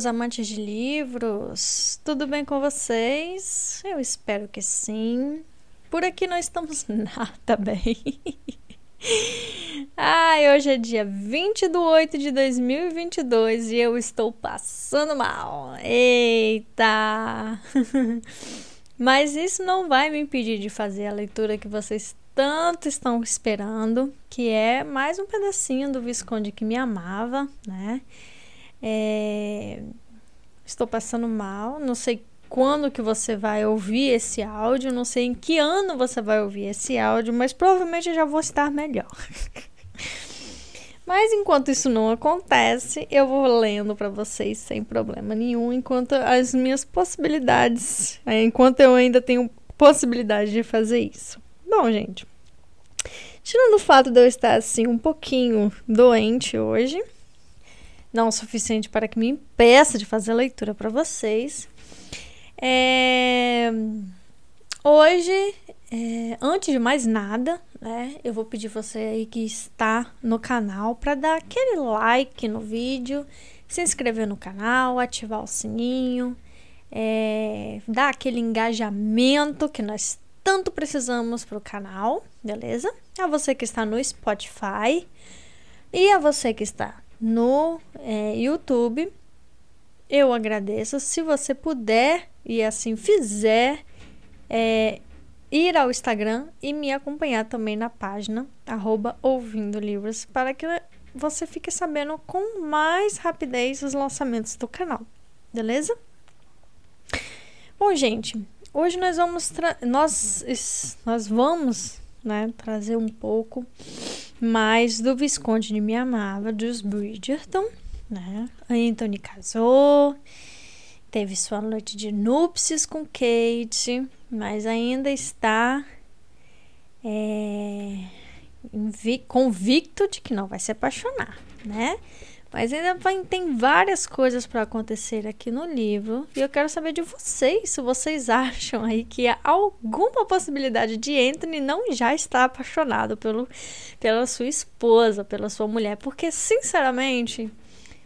meus amantes de livros! Tudo bem com vocês? Eu espero que sim. Por aqui não estamos nada bem. Ai, hoje é dia 20 de 8 de 2022 e eu estou passando mal. Eita! Mas isso não vai me impedir de fazer a leitura que vocês tanto estão esperando, que é mais um pedacinho do Visconde que me amava, né? É... Estou passando mal, não sei quando que você vai ouvir esse áudio, não sei em que ano você vai ouvir esse áudio, mas provavelmente já vou estar melhor. mas enquanto isso não acontece, eu vou lendo para vocês sem problema nenhum, enquanto as minhas possibilidades, é, enquanto eu ainda tenho possibilidade de fazer isso. Bom, gente, tirando o fato de eu estar assim um pouquinho doente hoje, não o suficiente para que me impeça de fazer leitura para vocês. É... Hoje, é... antes de mais nada, né, eu vou pedir você aí que está no canal para dar aquele like no vídeo, se inscrever no canal, ativar o sininho, é... dar aquele engajamento que nós tanto precisamos para o canal, beleza? A você que está no Spotify e a você que está no é, YouTube. Eu agradeço. Se você puder e assim fizer, é, ir ao Instagram e me acompanhar também na página arroba ouvindo livros para que você fique sabendo com mais rapidez os lançamentos do canal, beleza? Bom, gente, hoje nós vamos nós nós vamos né, trazer um pouco mais do Visconde de Me Amava, dos Bridgerton, né? Anthony casou, teve sua noite de núpcias com Kate, mas ainda está é, convicto de que não vai se apaixonar, né? Mas ainda vai, tem várias coisas para acontecer aqui no livro. E eu quero saber de vocês se vocês acham aí que há alguma possibilidade de Anthony não já estar apaixonado pelo, pela sua esposa, pela sua mulher. Porque, sinceramente,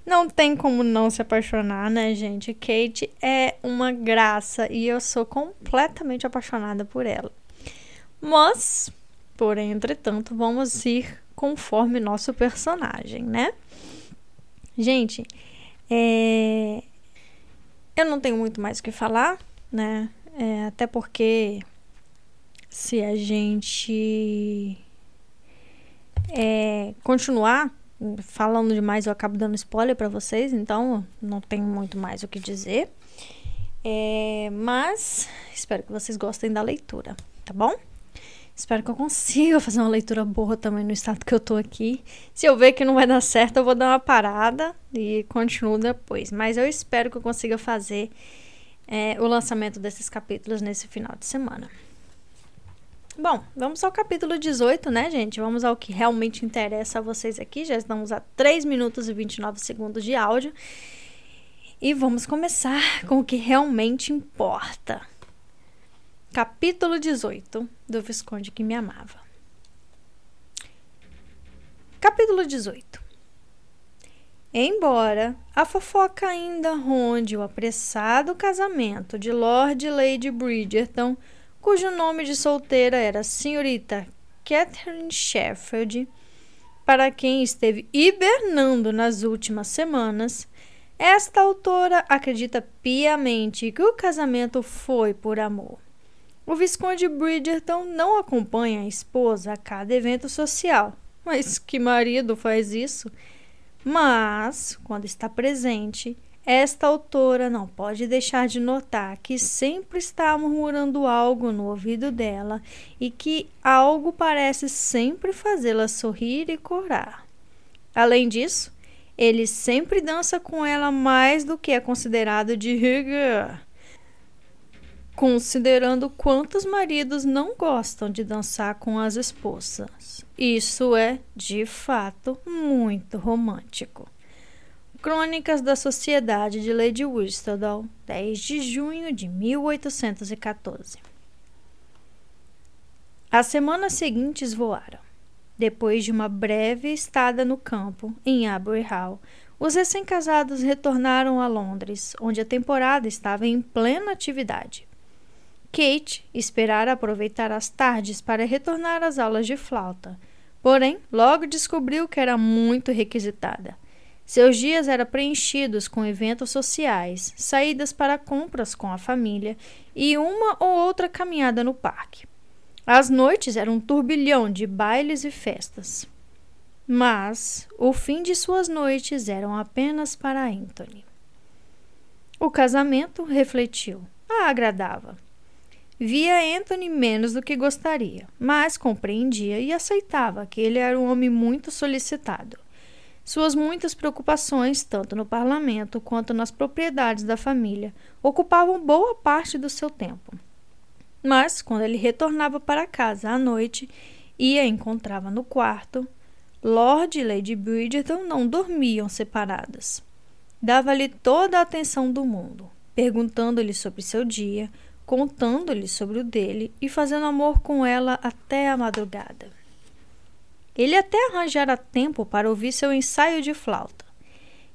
não tem como não se apaixonar, né, gente? Kate é uma graça e eu sou completamente apaixonada por ela. Mas, porém, entretanto, vamos ir conforme nosso personagem, né? Gente, é... eu não tenho muito mais o que falar, né? É, até porque se a gente é, continuar falando demais, eu acabo dando spoiler para vocês, então não tenho muito mais o que dizer. É, mas espero que vocês gostem da leitura, tá bom? Espero que eu consiga fazer uma leitura boa também no estado que eu tô aqui. Se eu ver que não vai dar certo, eu vou dar uma parada e continuo depois. Mas eu espero que eu consiga fazer é, o lançamento desses capítulos nesse final de semana. Bom, vamos ao capítulo 18, né, gente? Vamos ao que realmente interessa a vocês aqui. Já estamos a 3 minutos e 29 segundos de áudio. E vamos começar com o que realmente importa. Capítulo 18 do Visconde que me amava. Capítulo 18 Embora a fofoca ainda ronde o apressado casamento de Lord e Lady Bridgerton, cujo nome de solteira era Senhorita Catherine Sheffield, para quem esteve hibernando nas últimas semanas, esta autora acredita piamente que o casamento foi por amor. O Visconde Bridgerton não acompanha a esposa a cada evento social. Mas que marido faz isso? Mas, quando está presente, esta autora não pode deixar de notar que sempre está murmurando algo no ouvido dela e que algo parece sempre fazê-la sorrir e corar. Além disso, ele sempre dança com ela mais do que é considerado de rigor considerando quantos maridos não gostam de dançar com as esposas. Isso é, de fato, muito romântico. Crônicas da Sociedade de Lady Whistledown, 10 de junho de 1814. As semanas seguintes voaram. Depois de uma breve estada no campo, em Abbey Hall, os recém-casados retornaram a Londres, onde a temporada estava em plena atividade. Kate esperara aproveitar as tardes para retornar às aulas de flauta, porém logo descobriu que era muito requisitada. Seus dias eram preenchidos com eventos sociais, saídas para compras com a família e uma ou outra caminhada no parque. As noites eram um turbilhão de bailes e festas. Mas o fim de suas noites eram apenas para Anthony. O casamento, refletiu, a agradava. Via Anthony menos do que gostaria, mas compreendia e aceitava que ele era um homem muito solicitado. Suas muitas preocupações, tanto no parlamento quanto nas propriedades da família, ocupavam boa parte do seu tempo. Mas, quando ele retornava para casa à noite e a encontrava no quarto, Lord e Lady Bridgerton não dormiam separadas. Dava-lhe toda a atenção do mundo, perguntando-lhe sobre seu dia, contando-lhe sobre o dele e fazendo amor com ela até a madrugada. Ele até arranjara tempo para ouvir seu ensaio de flauta.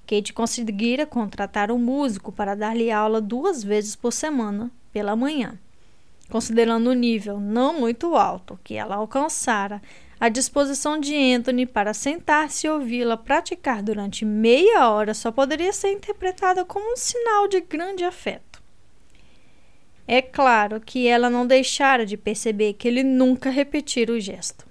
Kate conseguira contratar um músico para dar-lhe aula duas vezes por semana, pela manhã. Considerando o nível não muito alto que ela alcançara, a disposição de Anthony para sentar-se e ouvi-la praticar durante meia hora só poderia ser interpretada como um sinal de grande afeto. É claro que ela não deixara de perceber que ele nunca repetira o gesto.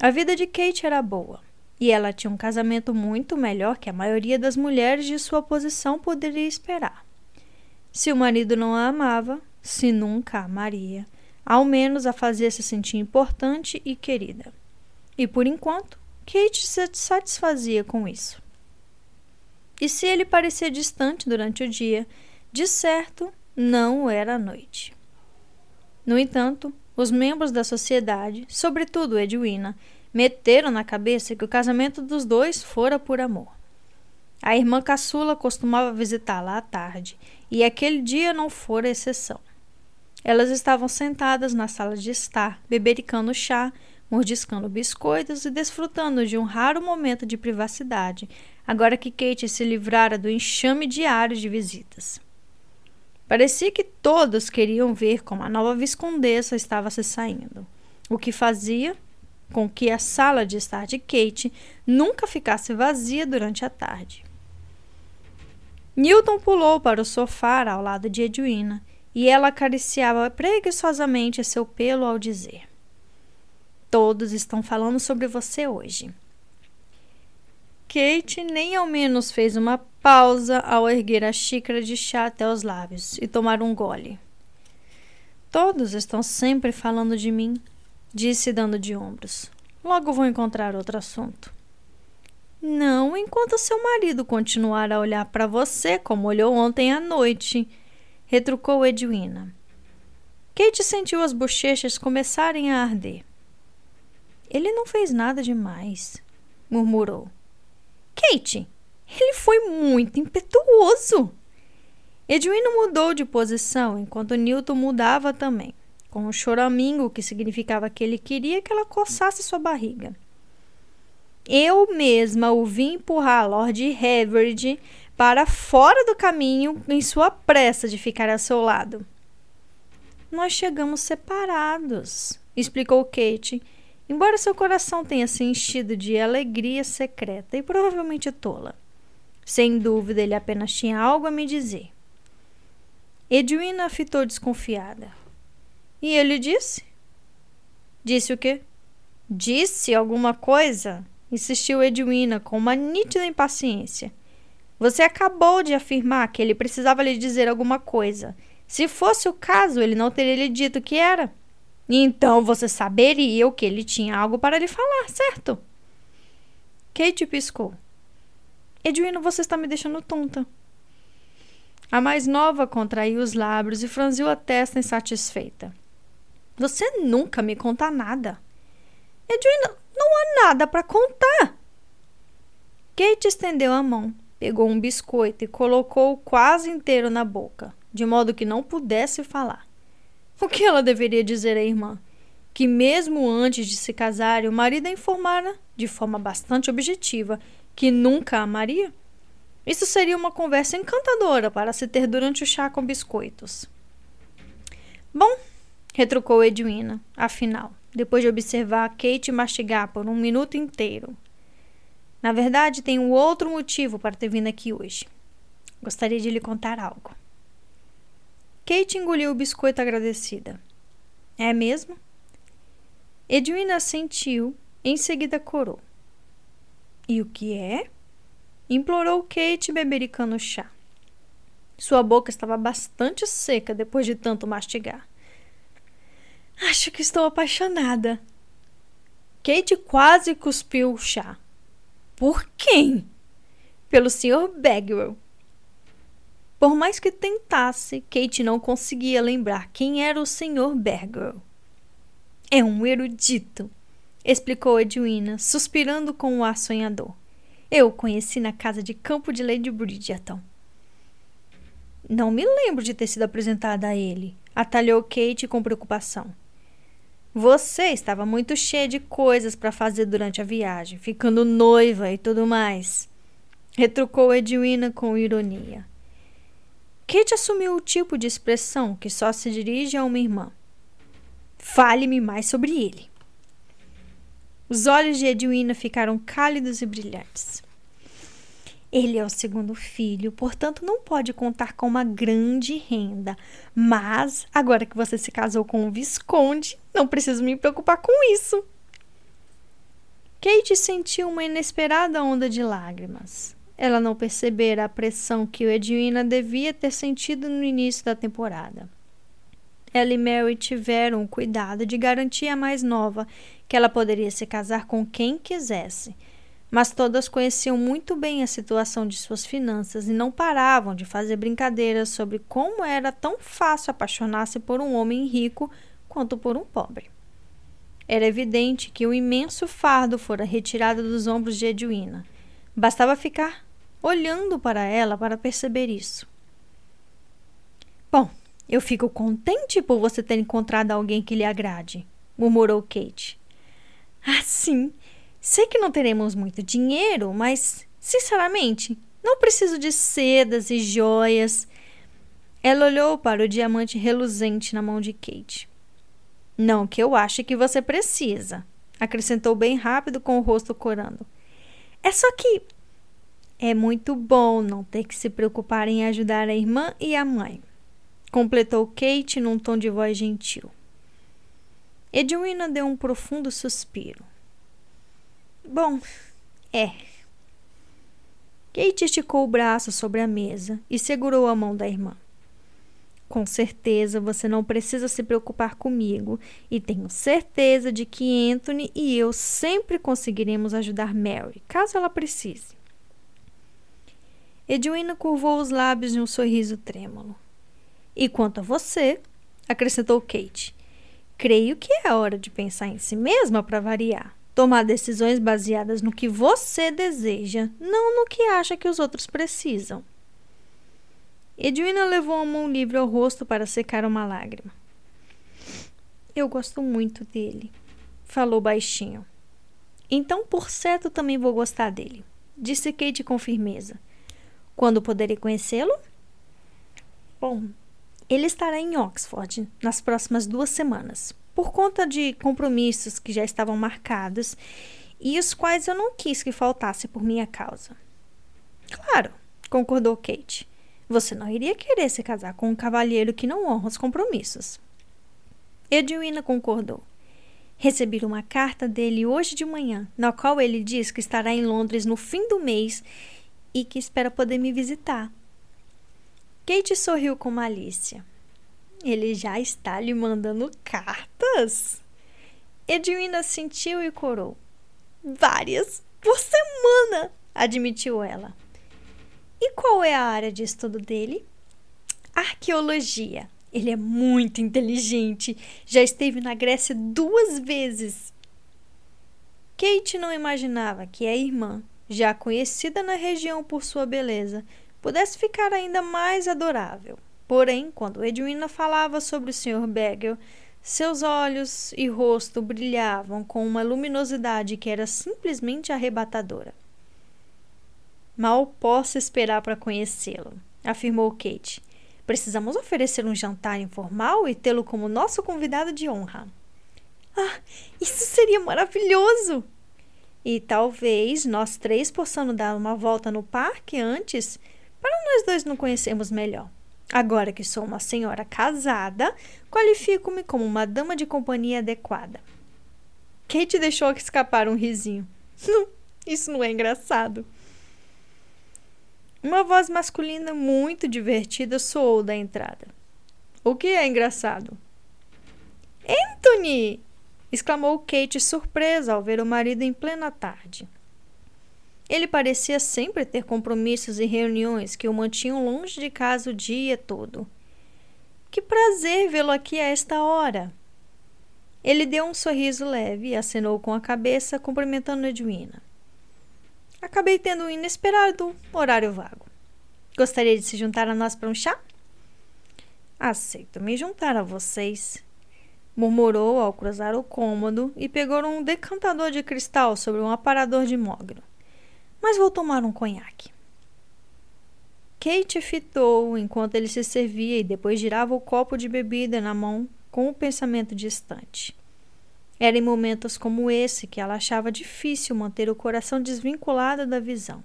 A vida de Kate era boa e ela tinha um casamento muito melhor que a maioria das mulheres de sua posição poderia esperar. Se o marido não a amava, se nunca a amaria, ao menos a fazia se sentir importante e querida. E por enquanto, Kate se satisfazia com isso. E se ele parecia distante durante o dia, de certo não era noite. No entanto, os membros da sociedade, sobretudo Edwina, meteram na cabeça que o casamento dos dois fora por amor. A irmã caçula costumava visitá-la à tarde, e aquele dia não fora exceção. Elas estavam sentadas na sala de estar, bebericando chá, mordiscando biscoitos e desfrutando de um raro momento de privacidade, agora que Kate se livrara do enxame diário de visitas. Parecia que todos queriam ver como a nova viscondessa estava se saindo, o que fazia com que a sala de estar de Kate nunca ficasse vazia durante a tarde. Newton pulou para o sofá ao lado de Edwina e ela acariciava preguiçosamente seu pelo ao dizer: Todos estão falando sobre você hoje. Kate nem ao menos fez uma pausa ao erguer a xícara de chá até os lábios e tomar um gole. Todos estão sempre falando de mim, disse dando de ombros. Logo vou encontrar outro assunto. Não enquanto seu marido continuar a olhar para você como olhou ontem à noite, retrucou Edwina. Kate sentiu as bochechas começarem a arder. Ele não fez nada demais, murmurou. Kate, ele foi muito impetuoso. Edwina mudou de posição enquanto Newton mudava também, com um choramingo que significava que ele queria que ela coçasse sua barriga. Eu mesma o vi empurrar Lord Havard para fora do caminho em sua pressa de ficar ao seu lado. Nós chegamos separados, explicou Kate, embora seu coração tenha se enchido de alegria secreta e provavelmente tola. Sem dúvida, ele apenas tinha algo a me dizer. Edwina fitou desconfiada. E ele disse? Disse o quê? Disse alguma coisa? Insistiu Edwina com uma nítida impaciência. Você acabou de afirmar que ele precisava lhe dizer alguma coisa. Se fosse o caso, ele não teria lhe dito o que era. Então você saberia que ele tinha algo para lhe falar, certo? Kate piscou. Edwina, você está me deixando tonta. A mais nova contraiu os lábios e franziu a testa insatisfeita. Você nunca me conta nada. Edwina, não há nada para contar. Kate estendeu a mão, pegou um biscoito e colocou-o quase inteiro na boca, de modo que não pudesse falar. O que ela deveria dizer à irmã? Que, mesmo antes de se casarem, o marido a informara, de forma bastante objetiva, Que nunca amaria? Isso seria uma conversa encantadora para se ter durante o chá com biscoitos. Bom, retrucou Edwina, afinal, depois de observar Kate mastigar por um minuto inteiro. Na verdade, tenho outro motivo para ter vindo aqui hoje. Gostaria de lhe contar algo. Kate engoliu o biscoito agradecida. É mesmo? Edwina sentiu, em seguida corou. E o que é? Implorou Kate, bebericando chá. Sua boca estava bastante seca depois de tanto mastigar. Acho que estou apaixonada. Kate quase cuspiu o chá. Por quem? Pelo Sr. Bagwell. Por mais que tentasse, Kate não conseguia lembrar quem era o Sr. Bagwell. É um erudito, explicou Edwina, suspirando com um ar sonhador. Eu o conheci na casa de campo de Lady Bridgerton. Não me lembro de ter sido apresentada a ele, atalhou Kate com preocupação. Você estava muito cheia de coisas para fazer durante a viagem, ficando noiva e tudo mais. Retrucou Edwina com ironia. Kate assumiu o tipo de expressão que só se dirige a uma irmã. Fale-me mais sobre ele. Os olhos de Edwina ficaram cálidos e brilhantes. Ele é o segundo filho, portanto não pode contar com uma grande renda. Mas, agora que você se casou com o Visconde, não preciso me preocupar com isso. Kate sentiu uma inesperada onda de lágrimas. Ela não percebera a pressão que o Edwina devia ter sentido no início da temporada. Ela e Mary tiveram o cuidado de garantir à mais nova que ela poderia se casar com quem quisesse. Mas todas conheciam muito bem a situação de suas finanças e não paravam de fazer brincadeiras sobre como era tão fácil apaixonar-se por um homem rico quanto por um pobre. Era evidente que o imenso fardo fora retirado dos ombros de Edwina. Bastava ficar olhando para ela para perceber isso. Bom, eu fico contente por você ter encontrado alguém que lhe agrade, murmurou Kate. Ah, sim. Sei que não teremos muito dinheiro, mas, sinceramente, não preciso de sedas e joias. Ela olhou para o diamante reluzente na mão de Kate. Não que eu ache que você precisa, acrescentou bem rápido com o rosto corando. É só que é muito bom não ter que se preocupar em ajudar a irmã e a mãe, completou Kate num tom de voz gentil. Edwina deu um profundo suspiro. Bom, é. Kate esticou o braço sobre a mesa e segurou a mão da irmã. Com certeza você não precisa se preocupar comigo e tenho certeza de que Anthony e eu sempre conseguiremos ajudar Mary, caso ela precise. Edwina curvou os lábios em um sorriso trêmulo. E quanto a você, acrescentou Kate, Creio que é hora de pensar em si mesma para variar. Tomar decisões baseadas no que você deseja, não no que acha que os outros precisam. Edwina levou a mão livre ao rosto para secar uma lágrima. Eu gosto muito dele, falou baixinho. Então, por certo, também vou gostar dele, disse Kate com firmeza. Quando poderei conhecê-lo? Bom, ele estará em Oxford nas próximas duas semanas, por conta de compromissos que já estavam marcados e os quais eu não quis que faltasse por minha causa. Claro, concordou Kate. Você não iria querer se casar com um cavalheiro que não honra os compromissos. Edwina concordou. Recebi uma carta dele hoje de manhã, na qual ele diz que estará em Londres no fim do mês e que espera poder me visitar. Kate sorriu com malícia. Ele já está lhe mandando cartas? Edwina sentiu e corou. Várias por semana, admitiu ela. E qual é a área de estudo dele? Arqueologia. Ele é muito inteligente. Já esteve na Grécia duas vezes. Kate não imaginava que a irmã, já conhecida na região por sua beleza, pudesse ficar ainda mais adorável. Porém, quando Edwina falava sobre o Sr. Bagel, seus olhos e rosto brilhavam com uma luminosidade que era simplesmente arrebatadora. Mal posso esperar para conhecê-lo, afirmou Kate. Precisamos oferecer um jantar informal e tê-lo como nosso convidado de honra. Ah, isso seria maravilhoso! E talvez nós três possamos dar uma volta no parque antes, para nós dois nos conhecermos melhor. Agora que sou uma senhora casada, qualifico-me como uma dama de companhia adequada. Kate deixou escapar um risinho. Isso não é engraçado. Uma voz masculina muito divertida soou da entrada. O que é engraçado? Anthony! Exclamou Kate surpresa ao ver o marido em plena tarde. Ele parecia sempre ter compromissos e reuniões que o mantinham longe de casa o dia todo. Que prazer vê-lo aqui a esta hora! Ele deu um sorriso leve e acenou com a cabeça, cumprimentando Edwina. Acabei tendo um inesperado horário vago. Gostaria de se juntar a nós para um chá? Aceito me juntar a vocês, murmurou ao cruzar o cômodo e pegou um decantador de cristal sobre um aparador de mogno. Mas vou tomar um conhaque. Kate fitou enquanto ele se servia e depois girava o copo de bebida na mão com o pensamento distante. Era em momentos como esse que ela achava difícil manter o coração desvinculado da visão.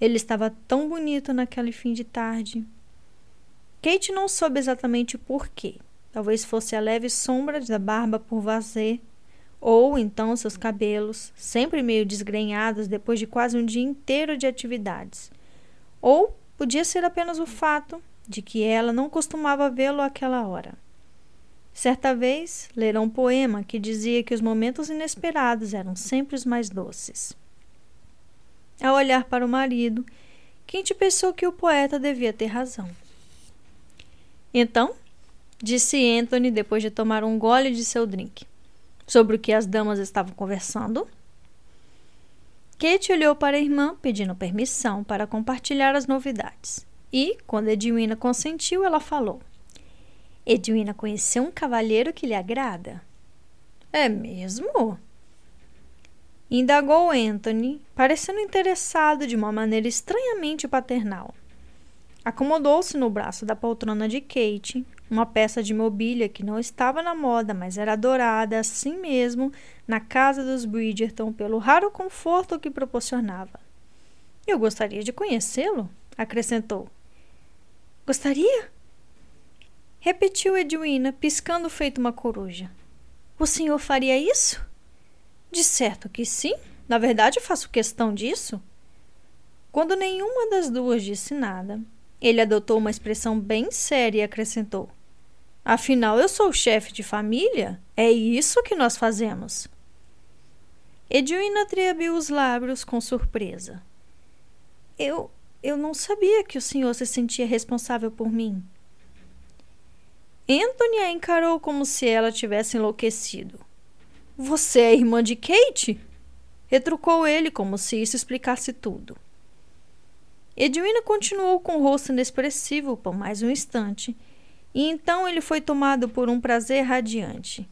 Ele estava tão bonito naquele fim de tarde. Kate não soube exatamente por quê, Talvez fosse a leve sombra da barba por vazio, ou então seus cabelos, sempre meio desgrenhados depois de quase um dia inteiro de atividades. Ou podia ser apenas o fato de que ela não costumava vê-lo àquela hora. Certa vez, lera um poema que dizia que os momentos inesperados eram sempre os mais doces. Ao olhar para o marido, Kate pensou que o poeta devia ter razão. Então, disse Anthony depois de tomar um gole de seu drink. Sobre o que as damas estavam conversando? Kate olhou para a irmã pedindo permissão para compartilhar as novidades. E, quando Edwina consentiu, ela falou: Edwina conheceu um cavalheiro que lhe agrada. É mesmo? Indagou Anthony, parecendo interessado de uma maneira estranhamente paternal. Acomodou-se no braço da poltrona de Kate, uma peça de mobília que não estava na moda, mas era adorada assim mesmo na casa dos Bridgerton pelo raro conforto que proporcionava. Eu gostaria de conhecê-lo, acrescentou. Gostaria? Repetiu Edwina, piscando feito uma coruja. O senhor faria isso? De certo que sim. Na verdade, faço questão disso. Quando nenhuma das duas disse nada, ele adotou uma expressão bem séria e acrescentou: Afinal, eu sou chefe de família. É isso que nós fazemos. Edwina triabiu os lábios com surpresa. Eu. Eu não sabia que o senhor se sentia responsável por mim. Anthony a encarou como se ela tivesse enlouquecido. Você é irmã de Kate? Retrucou ele como se isso explicasse tudo. Edwina continuou com o rosto inexpressivo por mais um instante, e então ele foi tomado por um prazer radiante.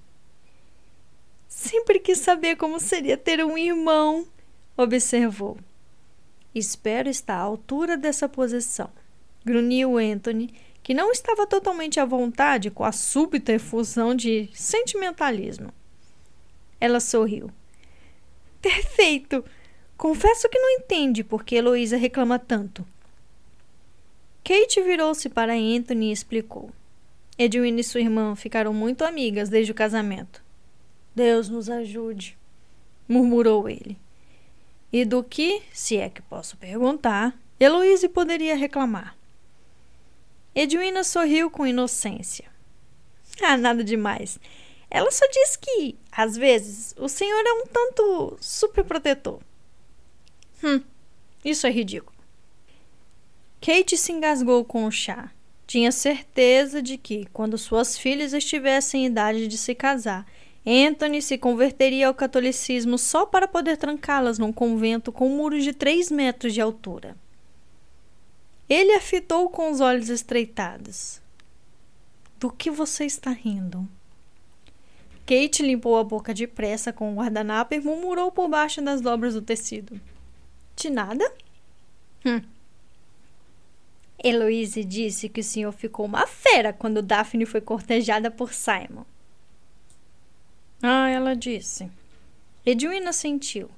Sempre quis saber como seria ter um irmão, observou. Espero estar à altura dessa posição, grunhiu Anthony, que não estava totalmente à vontade com a súbita efusão de sentimentalismo. Ela sorriu. Perfeito! Confesso que não entende por que Heloísa reclama tanto. Kate virou-se para Anthony e explicou. Edwina e sua irmã ficaram muito amigas desde o casamento. Deus nos ajude, murmurou ele. E do que, se é que posso perguntar, Heloísa poderia reclamar? Edwina sorriu com inocência. Ah, nada demais. Ela só diz que, às vezes, o senhor é um tanto superprotetor. Hum, isso é ridículo. Kate se engasgou com o chá. Tinha certeza de que, quando suas filhas estivessem em idade de se casar, Anthony se converteria ao catolicismo só para poder trancá-las num convento com muros de três metros de altura. Ele a fitou com os olhos estreitados. Do que você está rindo? Kate limpou a boca depressa com o guardanapo e murmurou por baixo das dobras do tecido. De nada? Hum. Heloise disse que o senhor ficou uma fera quando Daphne foi cortejada por Simon. Ah, ela disse. Edwina sentiu.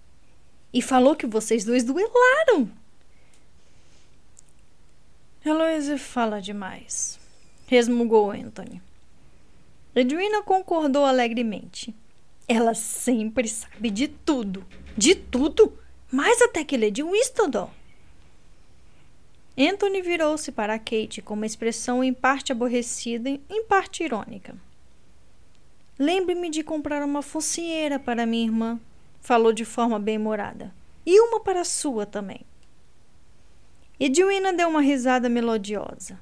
E falou que vocês dois duelaram. Heloise fala demais, resmungou Anthony. Edwina concordou alegremente. Ela sempre sabe de tudo. De tudo! Mais até que Lady Whistledown. Anthony virou-se para Kate com uma expressão em parte aborrecida, em parte irônica. Lembre-me de comprar uma focinheira para minha irmã, falou de forma bem-humorada. E uma para a sua também. Edwina deu uma risada melodiosa.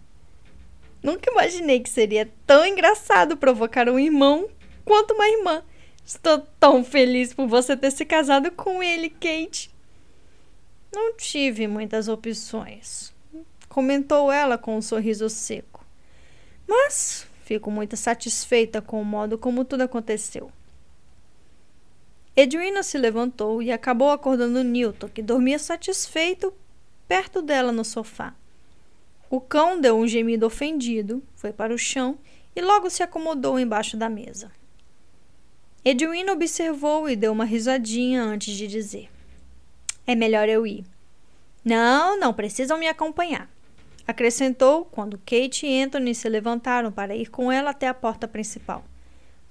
Nunca imaginei que seria tão engraçado provocar um irmão quanto uma irmã. Estou tão feliz por você ter se casado com ele, Kate. Não tive muitas opções, comentou ela com um sorriso seco. Mas fico muito satisfeita com o modo como tudo aconteceu. Edwina se levantou e acabou acordando Newton, que dormia satisfeito perto dela no sofá. O cão deu um gemido ofendido, foi para o chão e logo se acomodou embaixo da mesa. Edwina observou e deu uma risadinha antes de dizer: É melhor eu ir. Não, não precisam me acompanhar. Acrescentou quando Kate e Anthony se levantaram para ir com ela até a porta principal.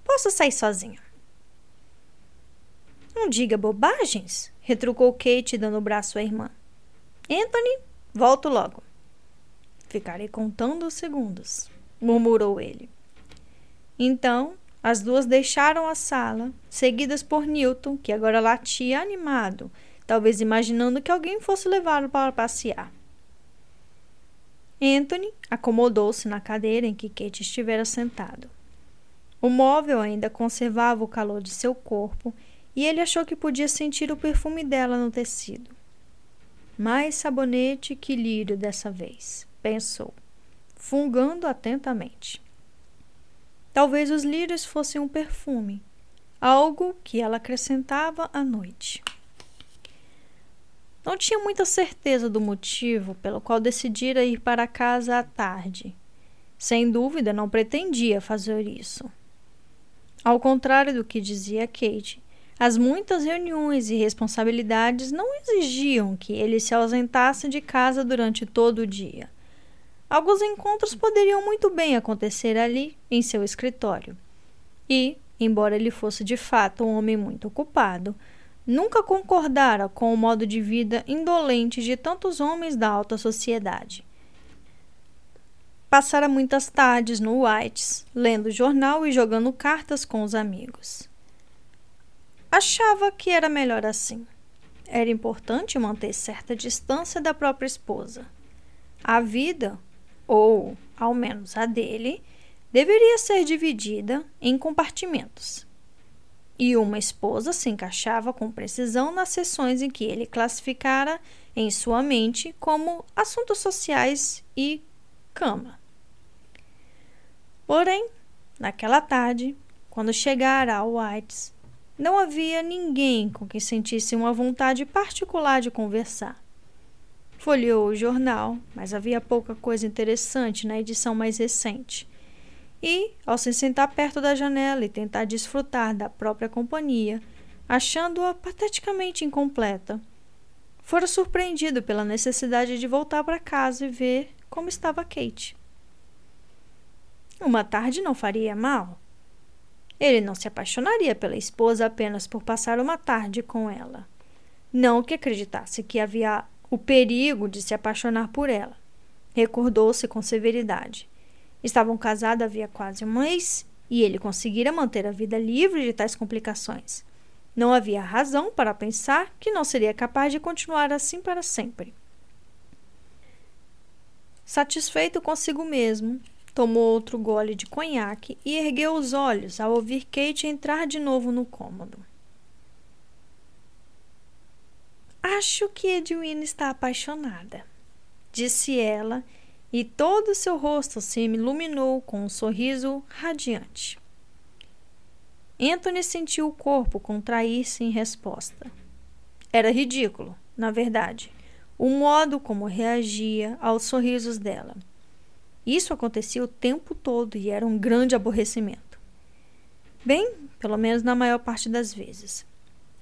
Posso sair sozinha. Não diga bobagens, retrucou Kate, dando o braço à irmã. Anthony, volto logo. Ficarei contando os segundos, murmurou ele. Então, as duas deixaram a sala, seguidas por Newton, que agora latia animado, talvez imaginando que alguém fosse levá-lo para passear. Anthony acomodou-se na cadeira em que Kate estivera sentado. O móvel ainda conservava o calor de seu corpo e ele achou que podia sentir o perfume dela no tecido. Mais sabonete que lírio dessa vez, pensou, fungando atentamente. Talvez os lírios fossem um perfume, algo que ela acrescentava à noite. Não tinha muita certeza do motivo pelo qual decidira ir para casa à tarde. Sem dúvida, não pretendia fazer isso. Ao contrário do que dizia Kate, as muitas reuniões e responsabilidades não exigiam que ele se ausentasse de casa durante todo o dia. Alguns encontros poderiam muito bem acontecer ali, em seu escritório. E, embora ele fosse de fato um homem muito ocupado, nunca concordara com o modo de vida indolente de tantos homens da alta sociedade. Passara muitas tardes no Whites, lendo jornal e jogando cartas com os amigos. Achava que era melhor assim. Era importante manter certa distância da própria esposa. A vida, ou ao menos a dele, deveria ser dividida em compartimentos. E uma esposa se encaixava com precisão nas sessões em que ele classificara em sua mente como assuntos sociais e cama. Porém, naquela tarde, quando chegara ao Whites, não havia ninguém com quem sentisse uma vontade particular de conversar. Folheou o jornal, mas havia pouca coisa interessante na edição mais recente. E, ao se sentar perto da janela e tentar desfrutar da própria companhia, achando-a pateticamente incompleta, fora surpreendido pela necessidade de voltar para casa e ver como estava Kate. Uma tarde não faria mal. Ele não se apaixonaria pela esposa apenas por passar uma tarde com ela. Não que acreditasse que havia o perigo de se apaixonar por ela. Recordou-se com severidade. Estavam casados havia quase um mês e ele conseguira manter a vida livre de tais complicações. Não havia razão para pensar que não seria capaz de continuar assim para sempre. Satisfeito consigo mesmo, Tomou outro gole de conhaque e ergueu os olhos ao ouvir Kate entrar de novo no cômodo. Acho que Edwina está apaixonada, disse ela, e todo seu rosto se iluminou com um sorriso radiante. Anthony sentiu o corpo contrair-se em resposta. Era ridículo, na verdade, o modo como reagia aos sorrisos dela. Isso acontecia o tempo todo e era um grande aborrecimento. Bem, pelo menos na maior parte das vezes.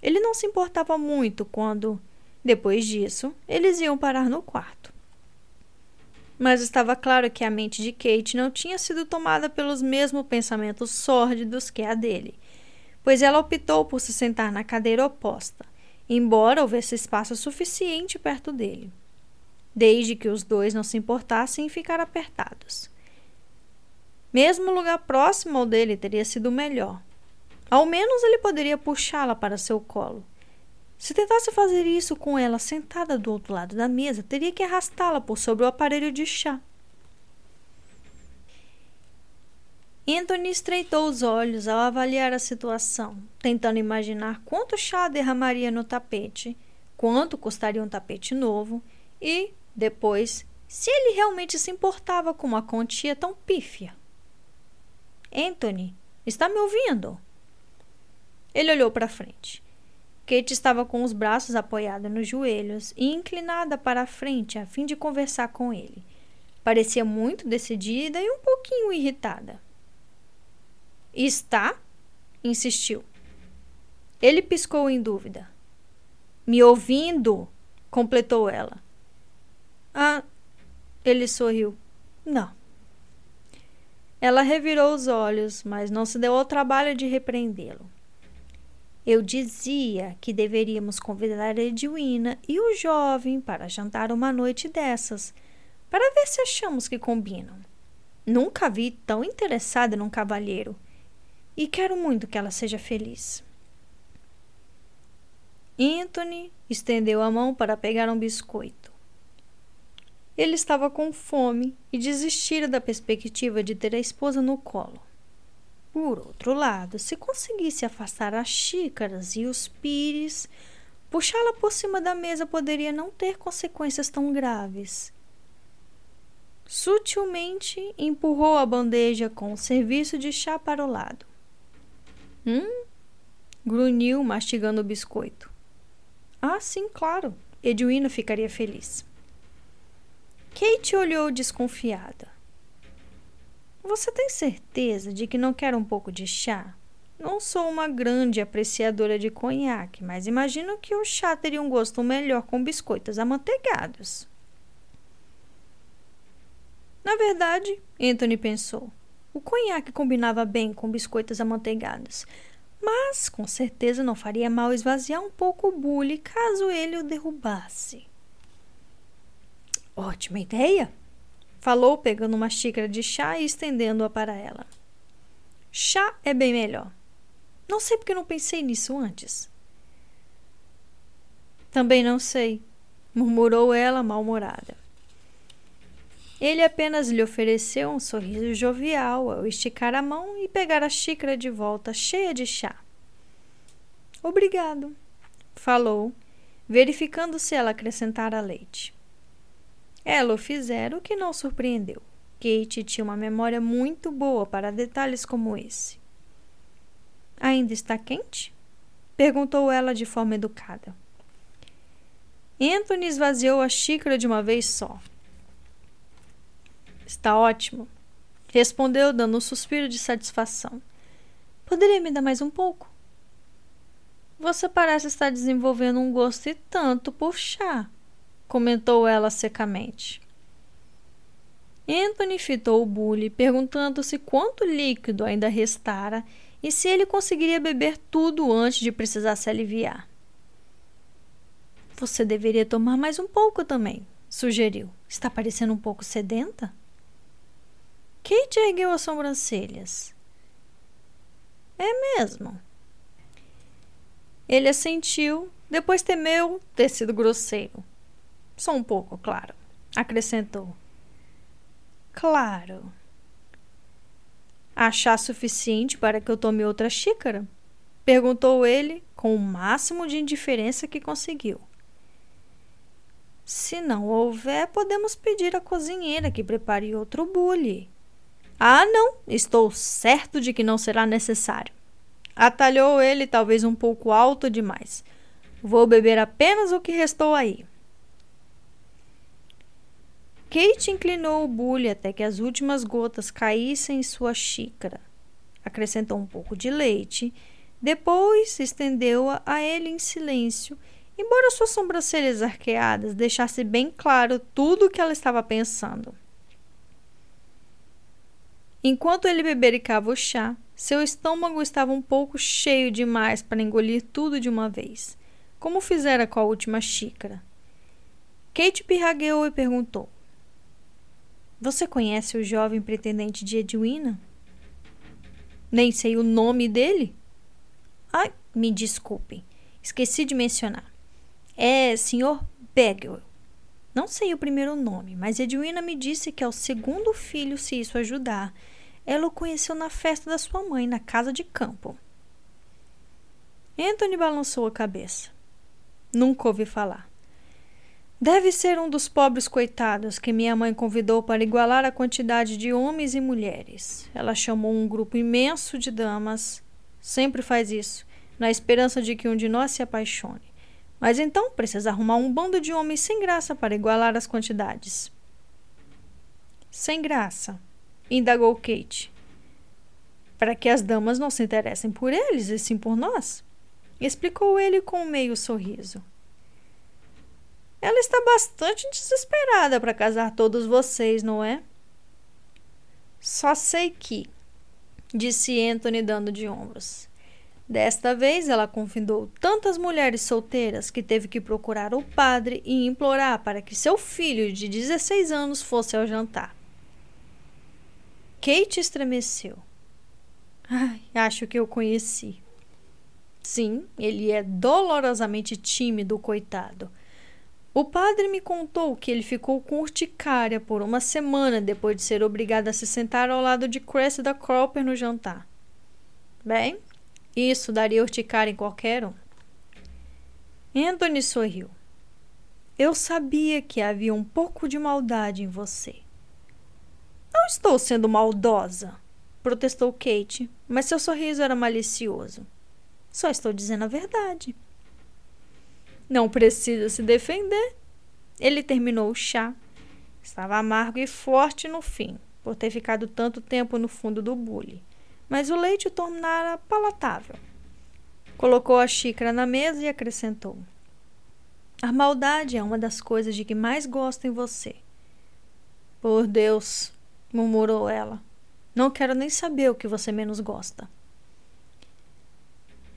Ele não se importava muito quando, depois disso, eles iam parar no quarto. Mas estava claro que a mente de Kate não tinha sido tomada pelos mesmos pensamentos sórdidos que a dele, pois ela optou por se sentar na cadeira oposta, embora houvesse espaço suficiente perto dele, desde que os dois não se importassem em ficar apertados. Mesmo o lugar próximo ao dele teria sido melhor. Ao menos ele poderia puxá-la para seu colo. Se tentasse fazer isso com ela sentada do outro lado da mesa, teria que arrastá-la por sobre o aparelho de chá. Anthony estreitou os olhos ao avaliar a situação, tentando imaginar quanto chá derramaria no tapete, quanto custaria um tapete novo e, depois, se ele realmente se importava com uma quantia tão pífia. Anthony, está me ouvindo? Ele olhou para frente. Kate estava com os braços apoiados nos joelhos e inclinada para a frente a fim de conversar com ele. Parecia muito decidida e um pouquinho irritada. Está? insistiu. Ele piscou em dúvida. Me ouvindo? completou ela. Ah, ele sorriu. Não. Ela revirou os olhos, mas não se deu ao trabalho de repreendê-lo. Eu dizia que deveríamos convidar Edwina e o jovem para jantar uma noite dessas, para ver se achamos que combinam. Nunca vi tão interessada num cavalheiro e quero muito que ela seja feliz. Anthony estendeu a mão para pegar um biscoito. Ele estava com fome e desistira da perspectiva de ter a esposa no colo. Por outro lado, se conseguisse afastar as xícaras e os pires, puxá-la por cima da mesa poderia não ter consequências tão graves. Sutilmente empurrou a bandeja com o serviço de chá para o lado. Hum? Grunhiu, mastigando o biscoito. Ah, sim, claro. Edwina ficaria feliz. Kate olhou desconfiada. Você tem certeza de que não quer um pouco de chá? Não sou uma grande apreciadora de conhaque, mas imagino que o chá teria um gosto melhor com biscoitos amanteigados. Na verdade, Anthony pensou, o conhaque combinava bem com biscoitos amanteigados, mas com certeza não faria mal esvaziar um pouco o bule caso ele o derrubasse. Ótima ideia! Falou, pegando uma xícara de chá e estendendo-a para ela. Chá é bem melhor. Não sei porque não pensei nisso antes. Também não sei, murmurou ela mal-humorada. Ele apenas lhe ofereceu um sorriso jovial ao esticar a mão e pegar a xícara de volta cheia de chá. Obrigado, falou, verificando se ela acrescentara leite. Ela o fizera, o que não surpreendeu. Kate tinha uma memória muito boa para detalhes como esse. Ainda está quente? perguntou ela de forma educada. Anthony esvaziou a xícara de uma vez só. Está ótimo, respondeu, dando um suspiro de satisfação. Poderia me dar mais um pouco? Você parece estar desenvolvendo um gosto e tanto por chá comentou ela secamente. Anthony fitou o bule, perguntando-se quanto líquido ainda restara e se ele conseguiria beber tudo antes de precisar se aliviar. Você deveria tomar mais um pouco também, sugeriu. Está parecendo um pouco sedenta? Kate ergueu as sobrancelhas. É mesmo. Ele assentiu, depois temeu ter sido grosseiro. Só um pouco, claro. Acrescentou. Claro. Achar suficiente para que eu tome outra xícara? Perguntou ele com o máximo de indiferença que conseguiu. Se não houver, podemos pedir à cozinheira que prepare outro bule. Ah, não, estou certo de que não será necessário. Atalhou ele, talvez um pouco alto demais. Vou beber apenas o que restou aí. Kate inclinou o bule até que as últimas gotas caíssem em sua xícara. Acrescentou um pouco de leite, depois estendeu-a a ele em silêncio, embora suas sobrancelhas arqueadas deixassem bem claro tudo o que ela estava pensando. Enquanto ele bebericava o chá, seu estômago estava um pouco cheio demais para engolir tudo de uma vez, como fizera com a última xícara. Kate pirragueou e perguntou: Você conhece o jovem pretendente de Edwina? Nem sei o nome dele. Ai, me desculpem, esqueci de mencionar. É Sr. Bagwell. Não sei o primeiro nome, mas Edwina me disse que é o segundo filho, se isso ajudar. Ela o conheceu na festa da sua mãe, na casa de campo. Anthony balançou a cabeça. Nunca ouvi falar. Deve ser um dos pobres coitados que minha mãe convidou para igualar a quantidade de homens e mulheres. Ela chamou um grupo imenso de damas. Sempre faz isso, na esperança de que um de nós se apaixone. Mas então precisa arrumar um bando de homens sem graça para igualar as quantidades. Sem graça, indagou Kate. Para que as damas não se interessem por eles e sim por nós, explicou ele com um meio sorriso. Ela está bastante desesperada para casar todos vocês, não é? Só sei que, disse Anthony dando de ombros. Desta vez, ela convidou tantas mulheres solteiras que teve que procurar o padre e implorar para que seu filho de 16 anos fosse ao jantar. Kate estremeceu. Ai, acho que eu conheci. Sim, ele é dolorosamente tímido, coitado. O padre me contou que ele ficou com urticária por uma semana depois de ser obrigado a se sentar ao lado de Cressida Cropper no jantar. Bem, isso daria urticária em qualquer um. Anthony sorriu. Eu sabia que havia um pouco de maldade em você. Não estou sendo maldosa, protestou Kate, mas seu sorriso era malicioso. Só estou dizendo a verdade. Não precisa se defender. Ele terminou o chá. Estava amargo e forte no fim, por ter ficado tanto tempo no fundo do bule, mas o leite o tornara palatável. Colocou a xícara na mesa e acrescentou: A maldade é uma das coisas de que mais gosto em você. Por Deus, murmurou ela. Não quero nem saber o que você menos gosta.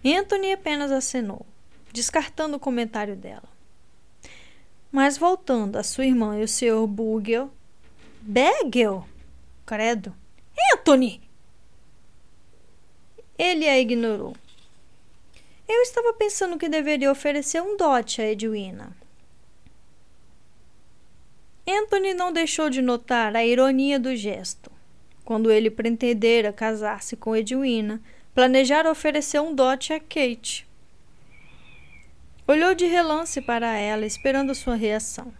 Anthony apenas acenou descartando o comentário dela. Mas voltando a sua irmã e o Sr. Bugel. Bagel? Credo. Anthony! Ele a ignorou. Eu estava pensando que deveria oferecer um dote a Edwina. Anthony não deixou de notar a ironia do gesto. Quando ele pretendera casar-se com Edwina, planejara oferecer um dote a Kate. Olhou de relance para ela, esperando sua reação.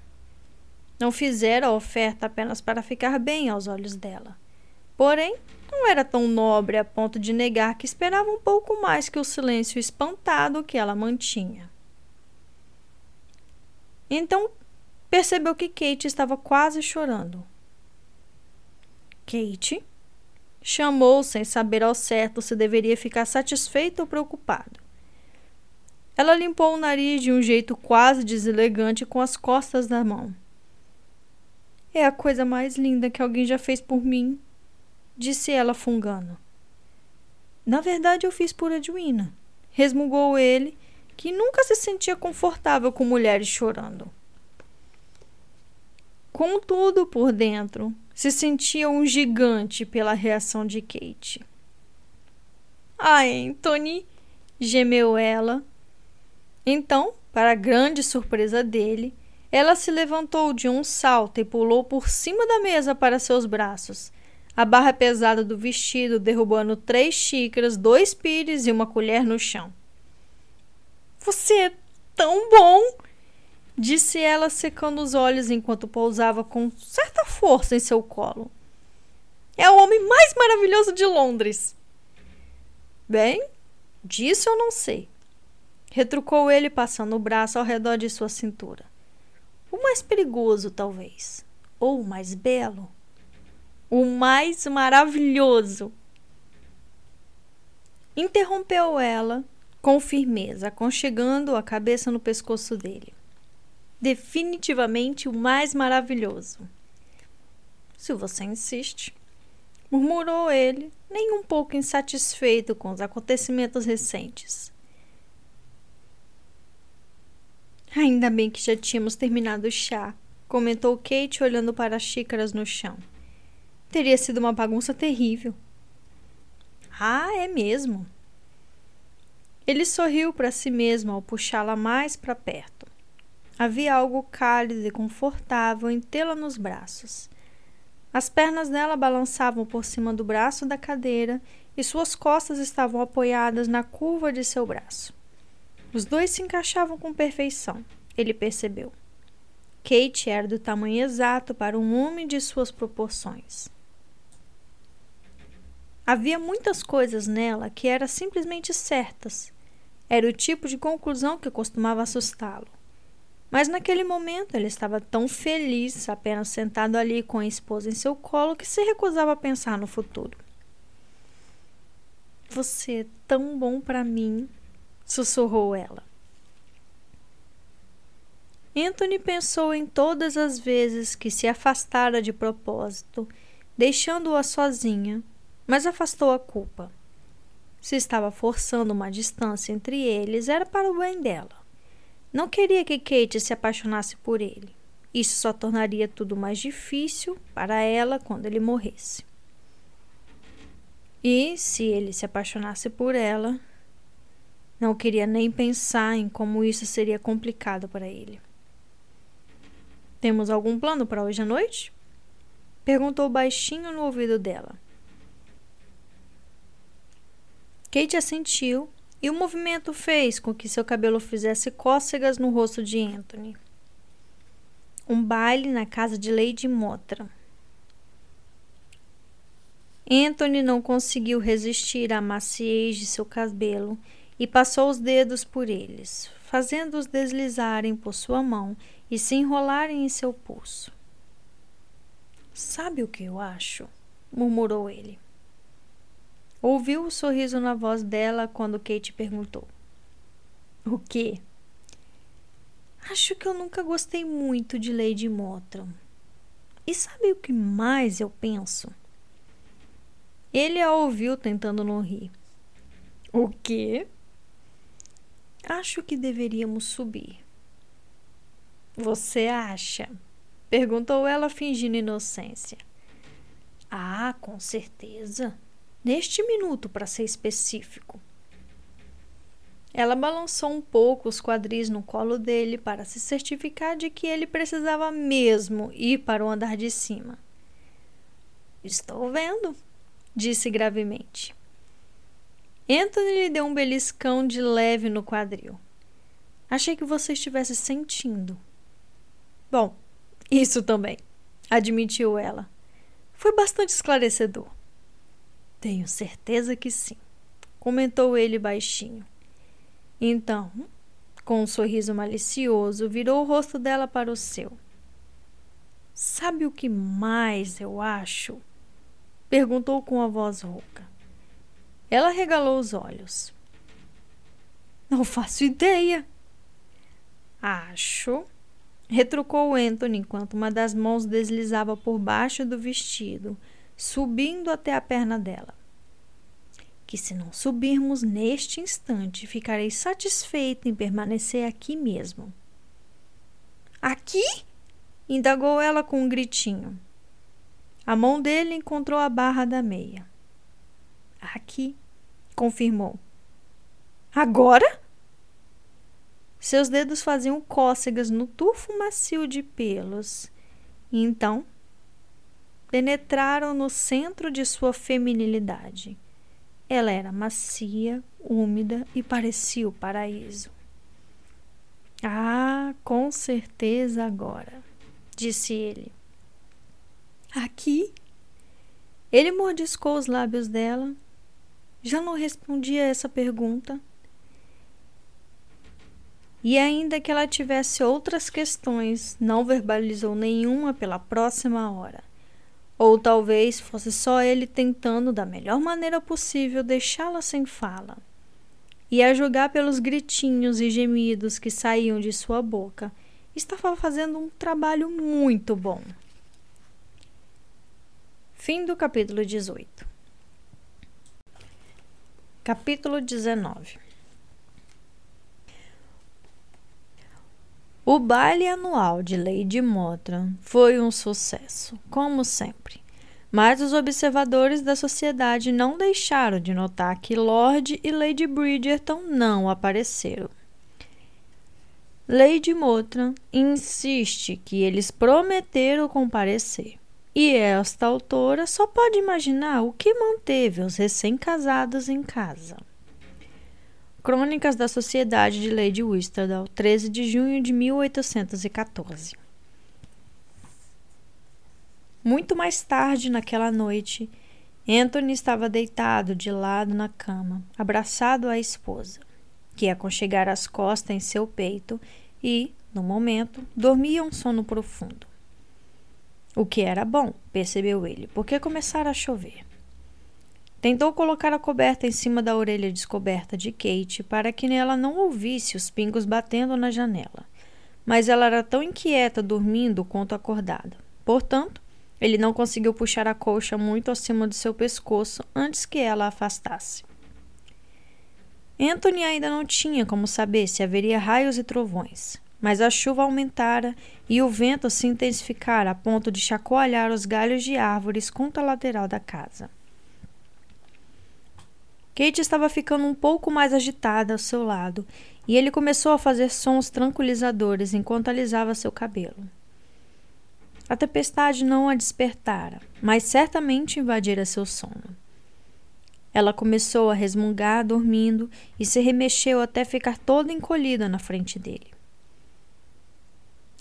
Não fizera a oferta apenas para ficar bem aos olhos dela. Porém, não era tão nobre a ponto de negar que esperava um pouco mais que o silêncio espantado que ela mantinha. Então, percebeu que Kate estava quase chorando. Kate chamou sem saber ao certo se deveria ficar satisfeito ou preocupado. Ela limpou o nariz de um jeito quase deselegante com as costas da mão. É a coisa mais linda que alguém já fez por mim, disse ela fungando. Na verdade, eu fiz por Edwina, resmungou ele, que nunca se sentia confortável com mulheres chorando. Contudo, por dentro, se sentia um gigante pela reação de Kate. Ah, Anthony, gemeu ela, então, para grande surpresa dele, ela se levantou de um salto e pulou por cima da mesa para seus braços. A barra pesada do vestido derrubando três xícaras, dois pires e uma colher no chão. Você é tão bom! disse ela, secando os olhos enquanto pousava com certa força em seu colo. É o homem mais maravilhoso de Londres. Bem, disso eu não sei, retrucou ele, passando o braço ao redor de sua cintura. O mais perigoso, talvez. ou o mais belo? O mais maravilhoso. Interrompeu ela com firmeza, aconchegando a cabeça no pescoço dele. Definitivamente o mais maravilhoso. Se você insiste, murmurou ele, nem um pouco insatisfeito com os acontecimentos recentes. Ainda bem que já tínhamos terminado o chá, comentou Kate olhando para as xícaras no chão. Teria sido uma bagunça terrível. Ah, é mesmo. Ele sorriu para si mesmo ao puxá-la mais para perto. Havia algo cálido e confortável em tê-la nos braços. As pernas dela balançavam por cima do braço da cadeira e suas costas estavam apoiadas na curva de seu braço. Os dois se encaixavam com perfeição, ele percebeu. Kate era do tamanho exato para um homem de suas proporções. Havia muitas coisas nela que eram simplesmente certas. Era o tipo de conclusão que costumava assustá-lo. Mas naquele momento ele estava tão feliz, apenas sentado ali com a esposa em seu colo, que se recusava a pensar no futuro. Você é tão bom para mim, sussurrou ela. Anthony pensou em todas as vezes que se afastara de propósito, deixando-a sozinha, mas afastou a culpa. Se estava forçando uma distância entre eles, era para o bem dela. Não queria que Kate se apaixonasse por ele. Isso só tornaria tudo mais difícil para ela quando ele morresse. E se ele se apaixonasse por ela, não queria nem pensar em como isso seria complicado para ele. Temos algum plano para hoje à noite? Perguntou baixinho no ouvido dela. Kate assentiu e o movimento fez com que seu cabelo fizesse cócegas no rosto de Anthony. Um baile na casa de Lady Motra. Anthony não conseguiu resistir à maciez de seu cabelo e passou os dedos por eles, fazendo-os deslizarem por sua mão e se enrolarem em seu pulso. Sabe o que eu acho? murmurou ele. Ouviu o sorriso na voz dela quando Kate perguntou: O quê? Acho que eu nunca gostei muito de Lady Mottram. E sabe o que mais eu penso? Ele a ouviu tentando não rir. O quê? Acho que deveríamos subir. Você acha? Perguntou ela fingindo inocência. Ah, com certeza neste minuto, para ser específico. Ela balançou um pouco os quadris no colo dele para se certificar de que ele precisava mesmo ir para o andar de cima. Estou vendo, disse gravemente. Anthony lhe deu um beliscão de leve no quadril. Achei que você estivesse sentindo. Bom, isso também, admitiu ela. Foi bastante esclarecedor. Tenho certeza que sim, comentou ele baixinho. Então, com um sorriso malicioso, virou o rosto dela para o seu. Sabe o que mais eu acho? perguntou com a voz rouca. Ela regalou os olhos. Não faço ideia. Acho, retrucou Anthony enquanto uma das mãos deslizava por baixo do vestido subindo até a perna dela. Que se não subirmos neste instante, ficarei satisfeita em permanecer aqui mesmo. Aqui? indagou ela com um gritinho. A mão dele encontrou a barra da meia. Aqui, confirmou. Agora? Seus dedos faziam cócegas no tufo macio de pelos. E então penetraram no centro de sua feminilidade. Ela era macia, úmida e parecia o paraíso. Ah, com certeza agora, disse ele. Aqui? Ele mordiscou os lábios dela. Já não respondia essa pergunta. E ainda que ela tivesse outras questões, não verbalizou nenhuma pela próxima hora. Ou talvez fosse só ele tentando, da melhor maneira possível, deixá-la sem fala. E a julgar pelos gritinhos e gemidos que saíam de sua boca, estava fazendo um trabalho muito bom. Fim do capítulo 18. Capítulo 19 O baile anual de Lady Motran foi um sucesso, como sempre. Mas os observadores da sociedade não deixaram de notar que Lord e Lady Bridgerton não apareceram. Lady Motran insiste que eles prometeram comparecer. E esta autora só pode imaginar o que manteve os recém-casados em casa. Crônicas da Sociedade de Lady Whistledown, 13 de junho de 1814. Muito mais tarde naquela noite, Anthony estava deitado de lado na cama, abraçado à esposa, que aconchegara as costas em seu peito e, no momento, dormia um sono profundo. O que era bom, percebeu ele, porque começara a chover. Tentou colocar a coberta em cima da orelha descoberta de Kate para que ela não ouvisse os pingos batendo na janela. Mas ela era tão inquieta dormindo quanto acordada. Portanto, ele não conseguiu puxar a colcha muito acima de seu pescoço antes que ela a afastasse. Anthony ainda não tinha como saber se haveria raios e trovões, mas a chuva aumentara e o vento se intensificara a ponto de chacoalhar os galhos de árvores contra a lateral da casa. Kate estava ficando um pouco mais agitada ao seu lado e ele começou a fazer sons tranquilizadores enquanto alisava seu cabelo. A tempestade não a despertara, mas certamente invadira seu sono. Ela começou a resmungar dormindo e se remexeu até ficar toda encolhida na frente dele.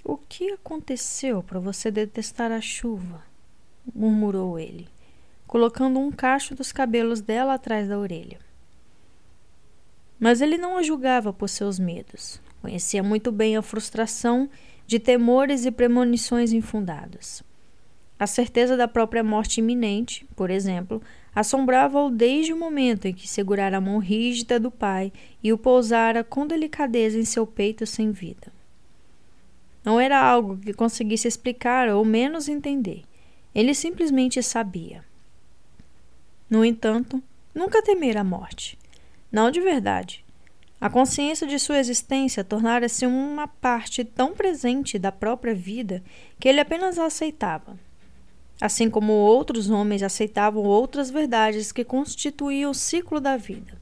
O que aconteceu para você detestar a chuva? murmurou ele colocando um cacho dos cabelos dela atrás da orelha. Mas ele não a julgava por seus medos. Conhecia muito bem a frustração de temores e premonições infundados. A certeza da própria morte iminente, por exemplo, assombrava-o desde o momento em que segurara a mão rígida do pai e o pousara com delicadeza em seu peito sem vida. Não era algo que conseguisse explicar ou menos entender. Ele simplesmente sabia. No entanto, nunca temera a morte. Não de verdade. A consciência de sua existência tornara-se uma parte tão presente da própria vida que ele apenas a aceitava. Assim como outros homens aceitavam outras verdades que constituíam o ciclo da vida.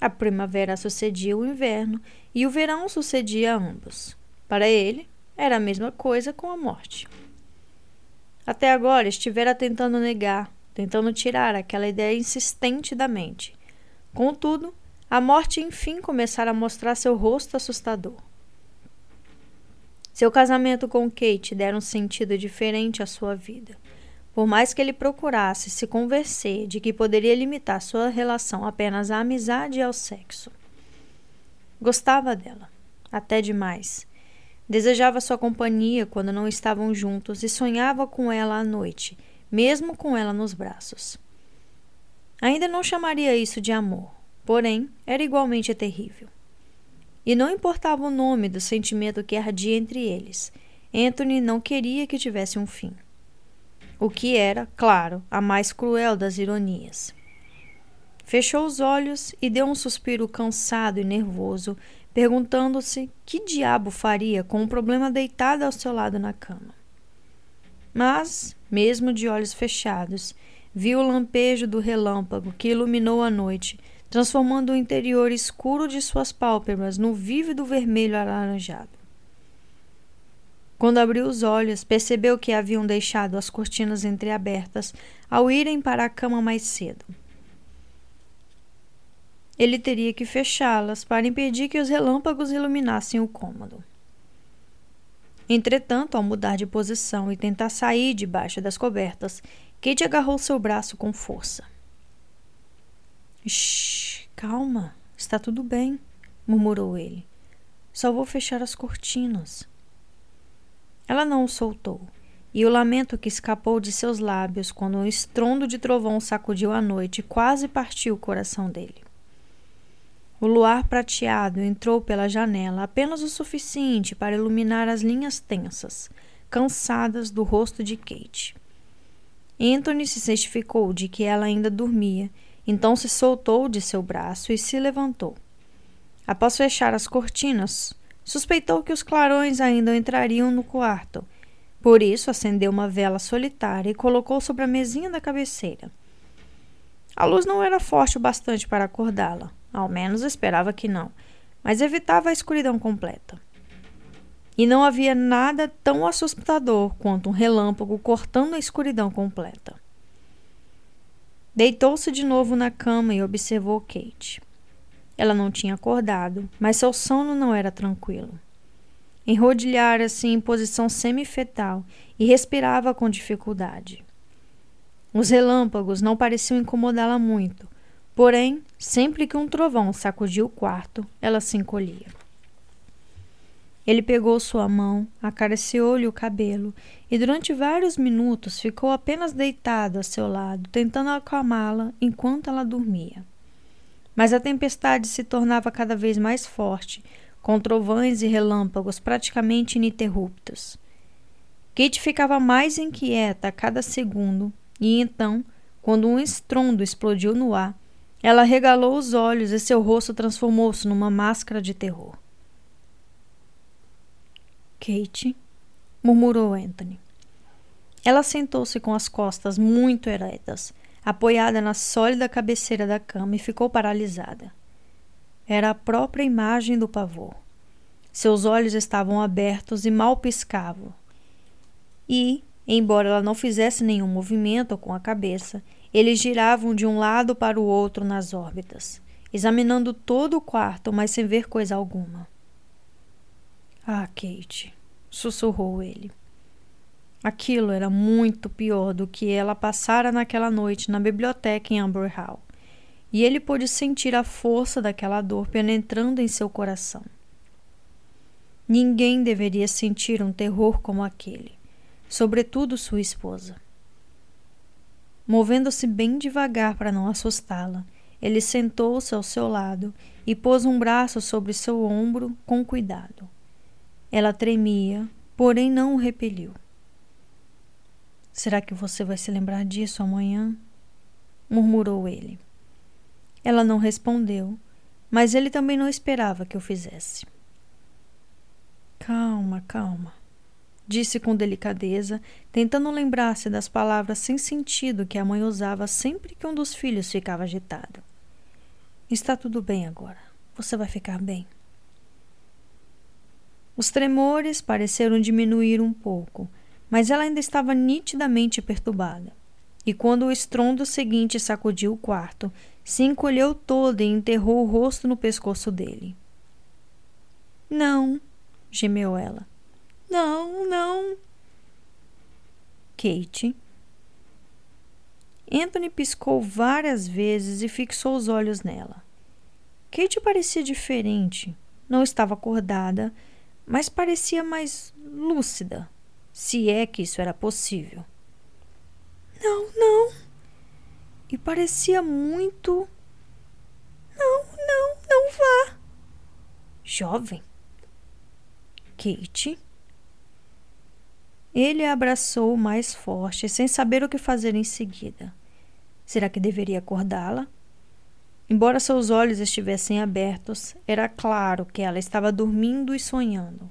A primavera sucedia o inverno e o verão sucedia ambos. Para ele, era a mesma coisa com a morte. Até agora estivera tentando negar, tentando tirar aquela ideia insistente da mente. Contudo, a morte enfim começara a mostrar seu rosto assustador. Seu casamento com Kate dera um sentido diferente à sua vida. Por mais que ele procurasse se convencer de que poderia limitar sua relação apenas à amizade e ao sexo. Gostava dela, até demais. Desejava sua companhia quando não estavam juntos e sonhava com ela à noite, mesmo com ela nos braços. Ainda não chamaria isso de amor, porém era igualmente terrível. E não importava o nome do sentimento que ardia entre eles, Anthony não queria que tivesse um fim. O que era, claro, a mais cruel das ironias. Fechou os olhos e deu um suspiro cansado e nervoso, perguntando-se que diabo faria com o problema deitado ao seu lado na cama. Mas, mesmo de olhos fechados, viu o lampejo do relâmpago que iluminou a noite, transformando o interior escuro de suas pálpebras no vívido vermelho alaranjado. Quando abriu os olhos, percebeu que haviam deixado as cortinas entreabertas ao irem para a cama mais cedo. Ele teria que fechá-las para impedir que os relâmpagos iluminassem o cômodo. Entretanto, ao mudar de posição e tentar sair debaixo das cobertas, Kate agarrou seu braço com força. Shh, calma, está tudo bem, murmurou ele. Só vou fechar as cortinas. Ela não o soltou, e o lamento que escapou de seus lábios quando um estrondo de trovão sacudiu a noite quase partiu o coração dele. O luar prateado entrou pela janela apenas o suficiente para iluminar as linhas tensas, cansadas do rosto de Kate. Anthony se certificou de que ela ainda dormia, então se soltou de seu braço e se levantou. Após fechar as cortinas, suspeitou que os clarões ainda entrariam no quarto. Por isso, acendeu uma vela solitária e colocou sobre a mesinha da cabeceira. A luz não era forte o bastante para acordá-la. Ao menos esperava que não, mas evitava a escuridão completa. E não havia nada tão assustador quanto um relâmpago cortando a escuridão completa. Deitou-se de novo na cama e observou Kate. Ela não tinha acordado, mas seu sono não era tranquilo. Enrodilhara-se em posição semifetal e respirava com dificuldade. Os relâmpagos não pareciam incomodá-la muito, Porém, sempre que um trovão sacudia o quarto, ela se encolhia. Ele pegou sua mão, acariciou-lhe o cabelo e durante vários minutos ficou apenas deitado a seu lado, tentando acalmá-la enquanto ela dormia. Mas a tempestade se tornava cada vez mais forte, com trovões e relâmpagos praticamente ininterruptos. Kate ficava mais inquieta a cada segundo e então, quando um estrondo explodiu no ar, ela regalou os olhos e seu rosto transformou-se numa máscara de terror. Kate, murmurou Anthony. Ela sentou-se com as costas muito eretas, apoiada na sólida cabeceira da cama e ficou paralisada. Era a própria imagem do pavor. Seus olhos estavam abertos e mal piscavam. E, embora ela não fizesse nenhum movimento com a cabeça, eles giravam de um lado para o outro nas órbitas, examinando todo o quarto, mas sem ver coisa alguma. Ah, Kate, sussurrou ele. Aquilo era muito pior do que ela passara naquela noite na biblioteca em Amber Hall, e ele pôde sentir a força daquela dor penetrando em seu coração. Ninguém deveria sentir um terror como aquele, sobretudo sua esposa. Movendo-se bem devagar para não assustá-la, ele sentou-se ao seu lado e pôs um braço sobre seu ombro com cuidado. Ela tremia, porém não o repeliu. Será que você vai se lembrar disso amanhã? murmurou ele. Ela não respondeu, mas ele também não esperava que o fizesse. Calma, calma disse com delicadeza, tentando lembrar-se das palavras sem sentido que a mãe usava sempre que um dos filhos ficava agitado. Está tudo bem agora. Você vai ficar bem. Os tremores pareceram diminuir um pouco, mas ela ainda estava nitidamente perturbada. E quando o estrondo seguinte sacudiu o quarto, se encolheu toda e enterrou o rosto no pescoço dele. Não, gemeu ela. Não, não. Kate. Anthony piscou várias vezes e fixou os olhos nela. Kate parecia diferente. Não estava acordada, mas parecia mais lúcida, se é que isso era possível. Não, não. E parecia muito. Não, não, não vá. Jovem. Kate ele a abraçou mais forte, sem saber o que fazer em seguida. Será que deveria acordá-la? Embora seus olhos estivessem abertos, era claro que ela estava dormindo e sonhando.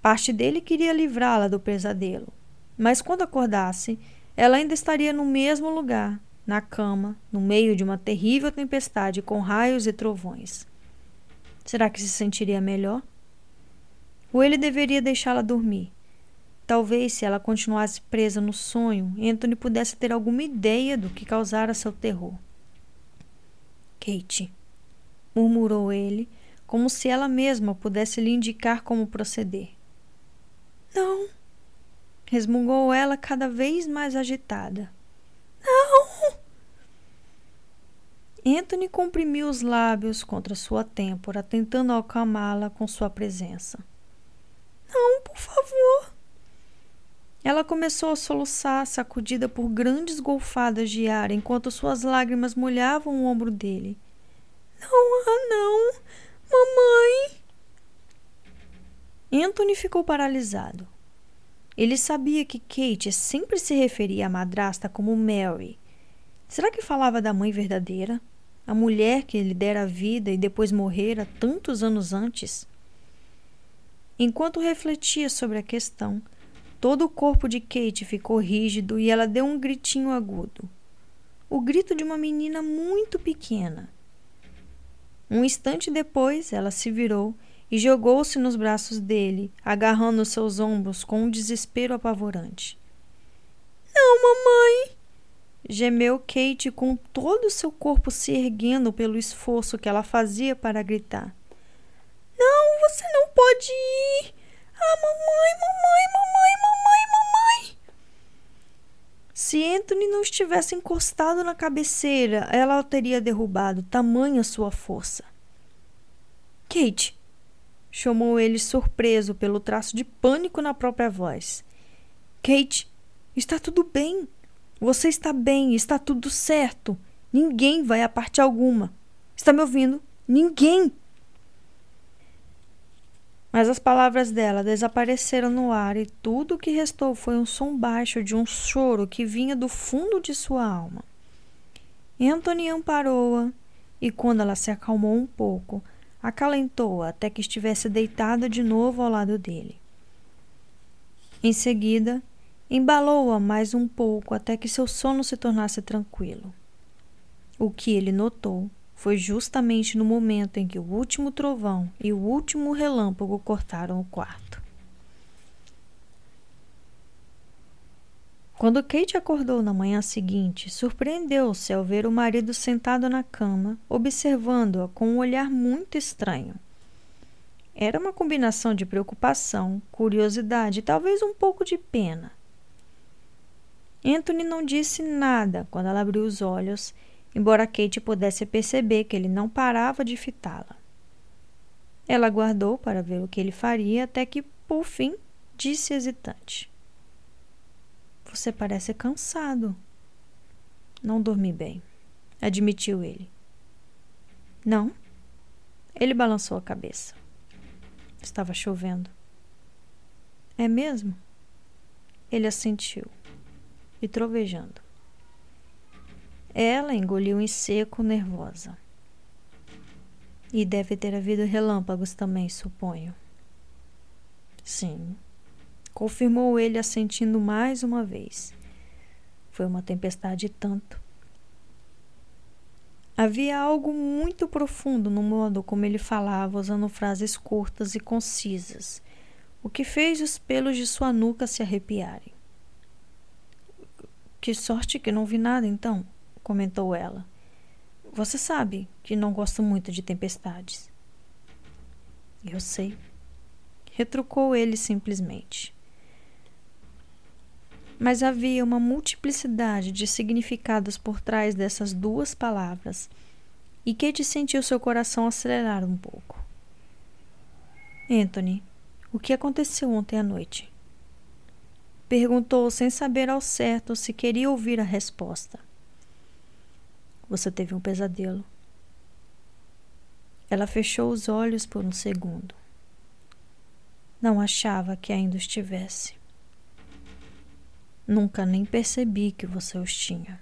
Parte dele queria livrá-la do pesadelo, mas quando acordasse, ela ainda estaria no mesmo lugar, na cama, no meio de uma terrível tempestade com raios e trovões. Será que se sentiria melhor? Ou ele deveria deixá-la dormir? Talvez, se ela continuasse presa no sonho, Anthony pudesse ter alguma ideia do que causara seu terror. Kate, murmurou ele, como se ela mesma pudesse lhe indicar como proceder. Não, resmungou ela cada vez mais agitada. Não! Anthony comprimiu os lábios contra sua têmpora, tentando acalmá-la com sua presença. Não, por favor. Ela começou a soluçar, sacudida por grandes golfadas de ar, enquanto suas lágrimas molhavam o ombro dele. Não, ah, não! Mamãe! Anthony ficou paralisado. Ele sabia que Kate sempre se referia à madrasta como Mary. Será que falava da mãe verdadeira? A mulher que lhe dera a vida e depois morrera tantos anos antes? Enquanto refletia sobre a questão, todo o corpo de Kate ficou rígido e ela deu um gritinho agudo. O grito de uma menina muito pequena. Um instante depois, ela se virou e jogou-se nos braços dele, agarrando seus ombros com um desespero apavorante. Não, mamãe! Gemeu Kate com todo o seu corpo se erguendo pelo esforço que ela fazia para gritar. Não, você não pode ir! Ah, mamãe, mamãe, mamãe, mamãe, mamãe! Se Anthony não estivesse encostado na cabeceira, ela o teria derrubado, tamanha sua força. Kate, chamou ele surpreso pelo traço de pânico na própria voz. Kate, está tudo bem. Você está bem, está tudo certo. Ninguém vai a parte alguma. Está me ouvindo? Ninguém. Mas as palavras dela desapareceram no ar e tudo o que restou foi um som baixo de um choro que vinha do fundo de sua alma. Anthony amparou-a e, quando ela se acalmou um pouco, acalentou-a até que estivesse deitada de novo ao lado dele. Em seguida, embalou-a mais um pouco até que seu sono se tornasse tranquilo. O que ele notou foi justamente no momento em que o último trovão e o último relâmpago cortaram o quarto. Quando Kate acordou na manhã seguinte, surpreendeu-se ao ver o marido sentado na cama, observando-a com um olhar muito estranho. Era uma combinação de preocupação, curiosidade e talvez um pouco de pena. Anthony não disse nada quando ela abriu os olhos, embora Kate pudesse perceber que ele não parava de fitá-la. Ela aguardou para ver o que ele faria até que, por fim, disse hesitante: você parece cansado. Não dormi bem, admitiu ele. Não? Ele balançou a cabeça. Estava chovendo. É mesmo? Ele assentiu e trovejando. Ela engoliu em seco, nervosa. E deve ter havido relâmpagos também, suponho. Sim, confirmou ele assentindo mais uma vez. Foi uma tempestade tanto. Havia algo muito profundo no modo como ele falava, usando frases curtas e concisas, o que fez os pelos de sua nuca se arrepiarem. Que sorte que não vi nada, então, comentou ela. Você sabe que não gosto muito de tempestades. Eu sei, retrucou ele simplesmente mas havia uma multiplicidade de significados por trás dessas duas palavras, e Kate sentiu seu coração acelerar um pouco. Anthony, o que aconteceu ontem à noite? Perguntou sem saber ao certo se queria ouvir a resposta. Você teve um pesadelo. Ela fechou os olhos por um segundo. Não achava que ainda estivesse. Nunca nem percebi que você os tinha.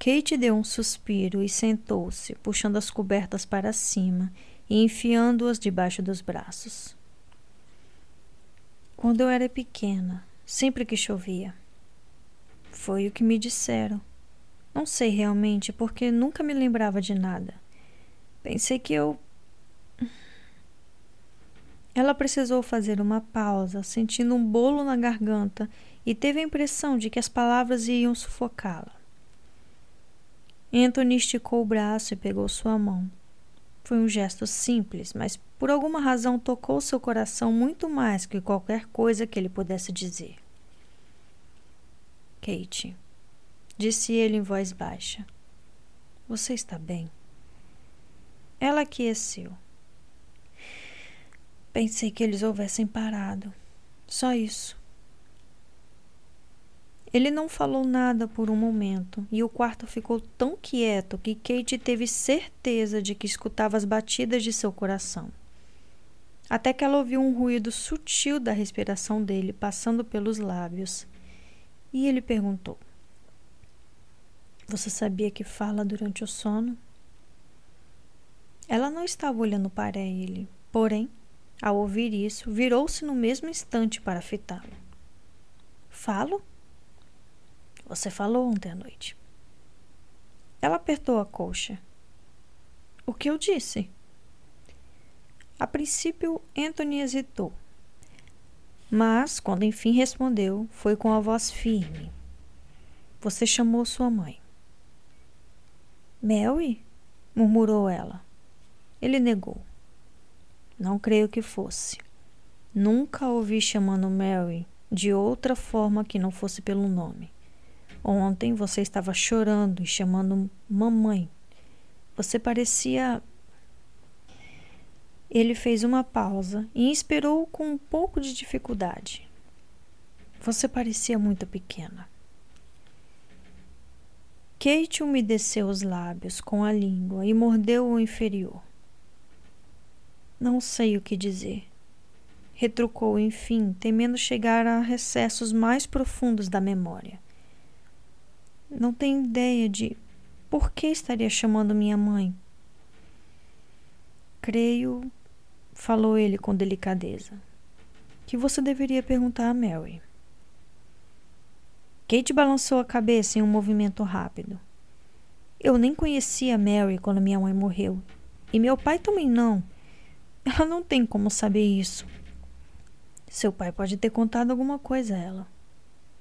Kate deu um suspiro e sentou-se, puxando as cobertas para cima e enfiando-as debaixo dos braços. Quando eu era pequena, sempre que chovia. Foi o que me disseram. Não sei realmente, porque nunca me lembrava de nada. Pensei que eu ela precisou fazer uma pausa, sentindo um bolo na garganta, e teve a impressão de que as palavras iam sufocá-la. Anthony esticou o braço e pegou sua mão. Foi um gesto simples, mas por alguma razão tocou seu coração muito mais que qualquer coisa que ele pudesse dizer. Kate, disse ele em voz baixa. Você está bem? Ela aqueceu. Pensei que eles houvessem parado. Só isso. Ele não falou nada por um momento e o quarto ficou tão quieto que Kate teve certeza de que escutava as batidas de seu coração. Até que ela ouviu um ruído sutil da respiração dele passando pelos lábios. E ele perguntou: Você sabia que fala durante o sono? Ela não estava olhando para ele, porém, ao ouvir isso, virou-se no mesmo instante para fitá-lo. Falo? Você falou ontem à noite. Ela apertou a colcha. O que eu disse? A princípio, Anthony hesitou. Mas, quando enfim respondeu, foi com a voz firme. Você chamou sua mãe. Mary? murmurou ela. Ele negou. Não creio que fosse. Nunca ouvi chamando Mary de outra forma que não fosse pelo nome. Ontem você estava chorando e chamando mamãe. Você parecia. Ele fez uma pausa e esperou com um pouco de dificuldade. Você parecia muito pequena. Kate umedeceu os lábios com a língua e mordeu o inferior. Não sei o que dizer. Retrucou, enfim, temendo chegar a recessos mais profundos da memória. Não tenho ideia de por que estaria chamando minha mãe. Creio, falou ele com delicadeza, que você deveria perguntar a Mary. Kate balançou a cabeça em um movimento rápido. Eu nem conhecia Mary quando minha mãe morreu. E meu pai também não. Ela não tem como saber isso. Seu pai pode ter contado alguma coisa a ela.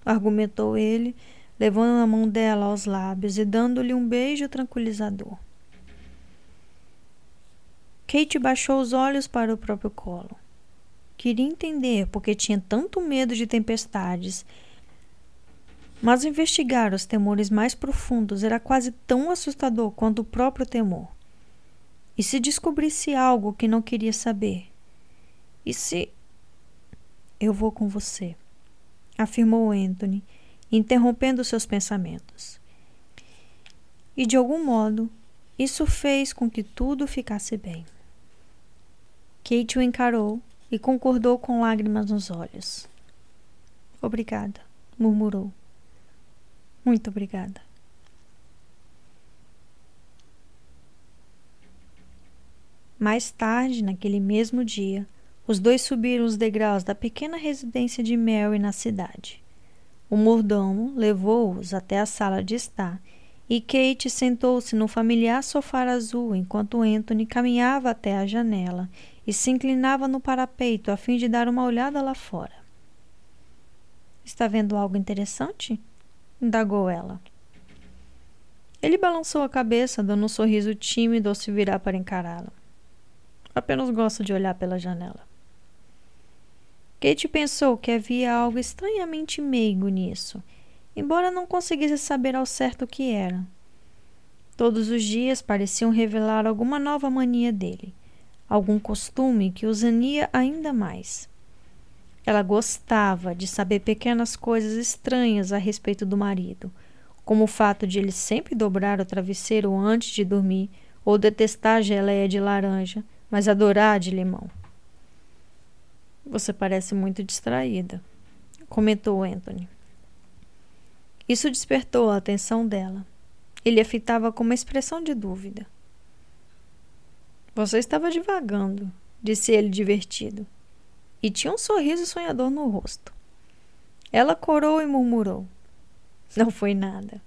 Argumentou ele, levando a mão dela aos lábios e dando-lhe um beijo tranquilizador. Kate baixou os olhos para o próprio colo. Queria entender por que tinha tanto medo de tempestades, mas investigar os temores mais profundos era quase tão assustador quanto o próprio temor. E se descobrisse algo que não queria saber? E se. Eu vou com você, afirmou Anthony interrompendo seus pensamentos. E de algum modo, isso fez com que tudo ficasse bem. Kate o encarou e concordou com lágrimas nos olhos. Obrigada, murmurou. Muito obrigada. Mais tarde, naquele mesmo dia, os dois subiram os degraus da pequena residência de Mary na cidade. O mordomo levou-os até a sala de estar e Kate sentou-se no familiar sofá azul enquanto Anthony caminhava até a janela e se inclinava no parapeito a fim de dar uma olhada lá fora. Está vendo algo interessante? Indagou ela. Ele balançou a cabeça, dando um sorriso tímido ao se virar para encará-la. Apenas gosto de olhar pela janela. Kate pensou que havia algo estranhamente meigo nisso, embora não conseguisse saber ao certo o que era. Todos os dias pareciam revelar alguma nova mania dele, algum costume que os ania ainda mais. Ela gostava de saber pequenas coisas estranhas a respeito do marido, como o fato de ele sempre dobrar o travesseiro antes de dormir ou detestar geleia de laranja, mas adorar de limão. Você parece muito distraída, comentou Anthony. Isso despertou a atenção dela. Ele a fitava com uma expressão de dúvida. Você estava divagando, disse ele divertido, e tinha um sorriso sonhador no rosto. Ela corou e murmurou: Não foi nada.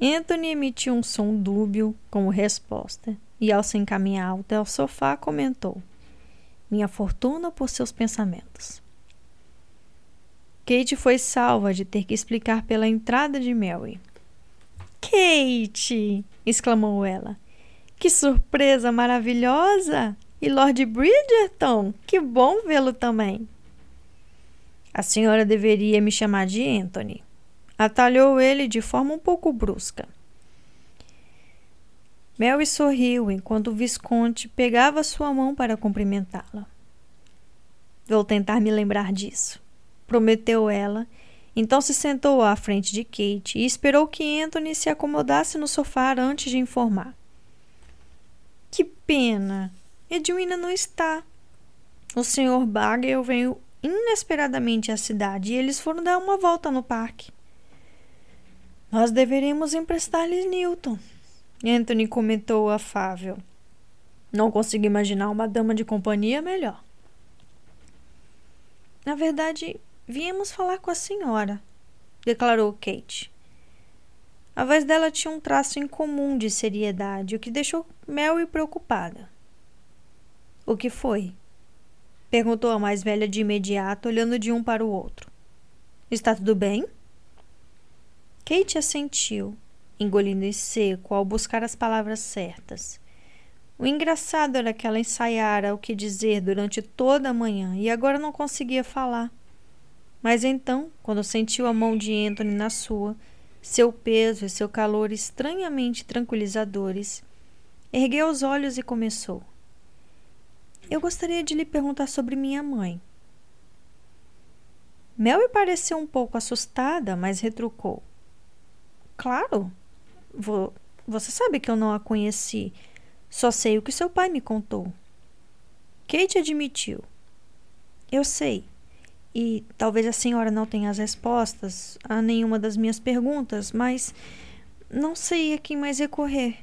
Anthony emitiu um som dúbio como resposta e, ao se encaminhar até o sofá, comentou: minha fortuna por seus pensamentos. Kate foi salva de ter que explicar pela entrada de Mary. Kate! exclamou ela. Que surpresa maravilhosa! E Lord Bridgerton, que bom vê-lo também. A senhora deveria me chamar de Anthony. Atalhou ele de forma um pouco brusca. Mary sorriu enquanto o Visconde pegava sua mão para cumprimentá-la. Vou tentar me lembrar disso, prometeu ela. Então se sentou à frente de Kate e esperou que Anthony se acomodasse no sofá antes de informar. Que pena! Edwina não está. O Sr. Bagel veio inesperadamente à cidade e eles foram dar uma volta no parque. Nós deveríamos emprestar-lhes Newton, Anthony comentou afável. Não consigo imaginar uma dama de companhia melhor. Na verdade, viemos falar com a senhora, declarou Kate. A voz dela tinha um traço incomum de seriedade, o que deixou Mary preocupada. O que foi? perguntou a mais velha de imediato, olhando de um para o outro. Está tudo bem? Kate assentiu engolindo em seco ao buscar as palavras certas. O engraçado era que ela ensaiara o que dizer durante toda a manhã e agora não conseguia falar. Mas então, quando sentiu a mão de Anthony na sua, seu peso e seu calor estranhamente tranquilizadores, ergueu os olhos e começou. Eu gostaria de lhe perguntar sobre minha mãe. Mel pareceu um pouco assustada, mas retrucou. Claro, você sabe que eu não a conheci. Só sei o que seu pai me contou. Kate admitiu. Eu sei. E talvez a senhora não tenha as respostas a nenhuma das minhas perguntas, mas não sei a quem mais recorrer.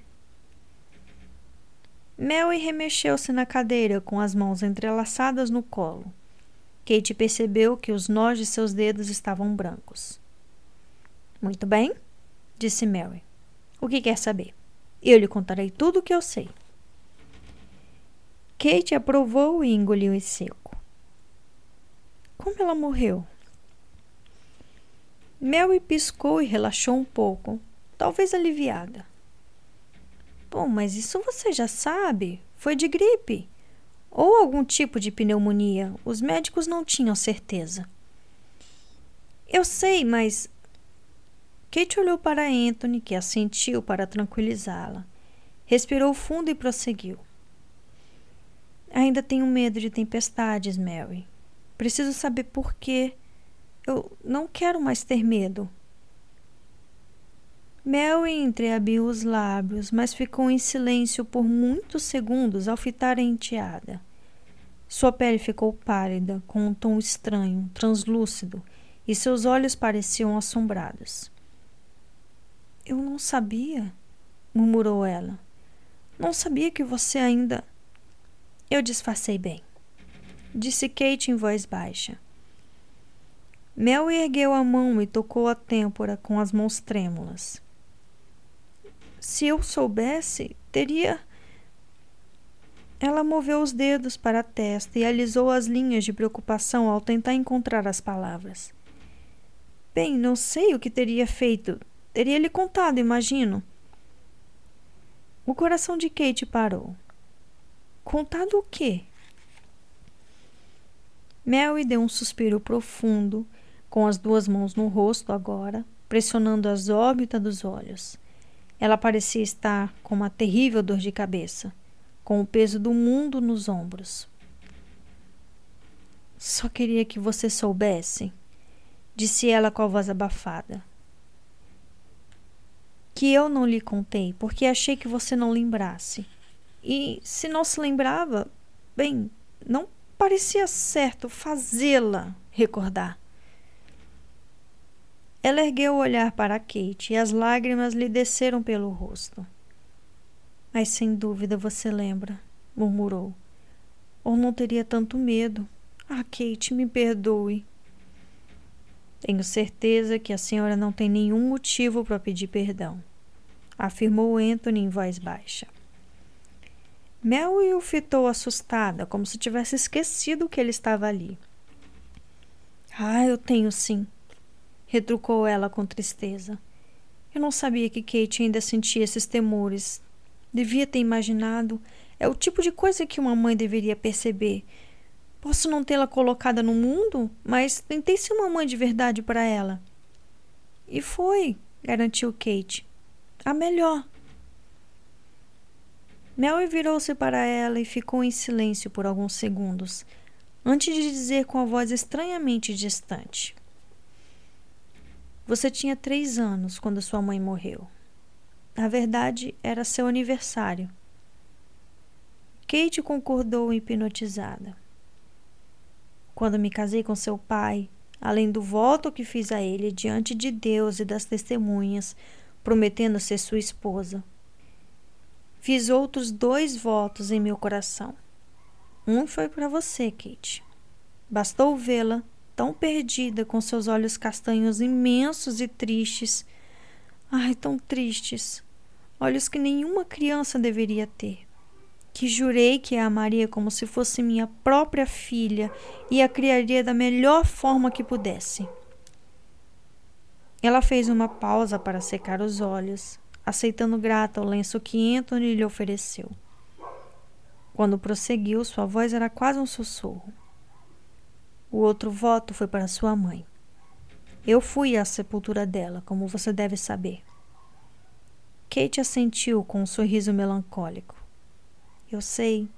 Mary remexeu-se na cadeira com as mãos entrelaçadas no colo. Kate percebeu que os nós de seus dedos estavam brancos. Muito bem, disse Mary. O que quer saber? Eu lhe contarei tudo o que eu sei. Kate aprovou e engoliu em seco. Como ela morreu? Mary piscou e relaxou um pouco, talvez aliviada. Bom, mas isso você já sabe. Foi de gripe. Ou algum tipo de pneumonia. Os médicos não tinham certeza. Eu sei, mas Kate olhou para Anthony, que assentiu para tranquilizá-la. Respirou fundo e prosseguiu. Ainda tenho medo de tempestades, Mary. Preciso saber por quê. Eu não quero mais ter medo. Mary entreabriu os lábios, mas ficou em silêncio por muitos segundos ao fitar a enteada. Sua pele ficou pálida, com um tom estranho, translúcido, e seus olhos pareciam assombrados. Eu não sabia, murmurou ela. Não sabia que você ainda. Eu disfarcei bem, disse Kate em voz baixa. Mel ergueu a mão e tocou a têmpora com as mãos trêmulas. Se eu soubesse, teria. Ela moveu os dedos para a testa e alisou as linhas de preocupação ao tentar encontrar as palavras. Bem, não sei o que teria feito. Teria lhe contado, imagino. O coração de Kate parou. Contado o quê? Mary deu um suspiro profundo, com as duas mãos no rosto agora, pressionando as órbitas dos olhos. Ela parecia estar com uma terrível dor de cabeça, com o peso do mundo nos ombros. Só queria que você soubesse, disse ela com a voz abafada que eu não lhe contei, porque achei que você não lembrasse. E se não se lembrava, bem, não parecia certo fazê-la recordar. Ela ergueu o olhar para Kate e as lágrimas lhe desceram pelo rosto. Mas sem dúvida você lembra, murmurou. Ou não teria tanto medo. Ah, Kate, me perdoe. Tenho certeza que a senhora não tem nenhum motivo para pedir perdão, afirmou Anthony em voz baixa. Mel o fitou assustada, como se tivesse esquecido que ele estava ali. Ah, eu tenho sim, retrucou ela com tristeza. Eu não sabia que Kate ainda sentia esses temores. Devia ter imaginado. É o tipo de coisa que uma mãe deveria perceber, Posso não tê-la colocada no mundo, mas tentei ser uma mãe de verdade para ela. E foi, garantiu Kate. A melhor. Mary virou-se para ela e ficou em silêncio por alguns segundos, antes de dizer com a voz estranhamente distante: Você tinha três anos quando sua mãe morreu. Na verdade, era seu aniversário. Kate concordou hipnotizada. Quando me casei com seu pai, além do voto que fiz a ele diante de Deus e das testemunhas, prometendo ser sua esposa, fiz outros dois votos em meu coração. Um foi para você, Kate. Bastou vê-la tão perdida, com seus olhos castanhos imensos e tristes. Ai, tão tristes olhos que nenhuma criança deveria ter. Que jurei que a amaria como se fosse minha própria filha e a criaria da melhor forma que pudesse. Ela fez uma pausa para secar os olhos, aceitando grata o lenço que Anthony lhe ofereceu. Quando prosseguiu, sua voz era quase um sussurro. O outro voto foi para sua mãe. Eu fui à sepultura dela, como você deve saber. Kate assentiu com um sorriso melancólico. Eu sei.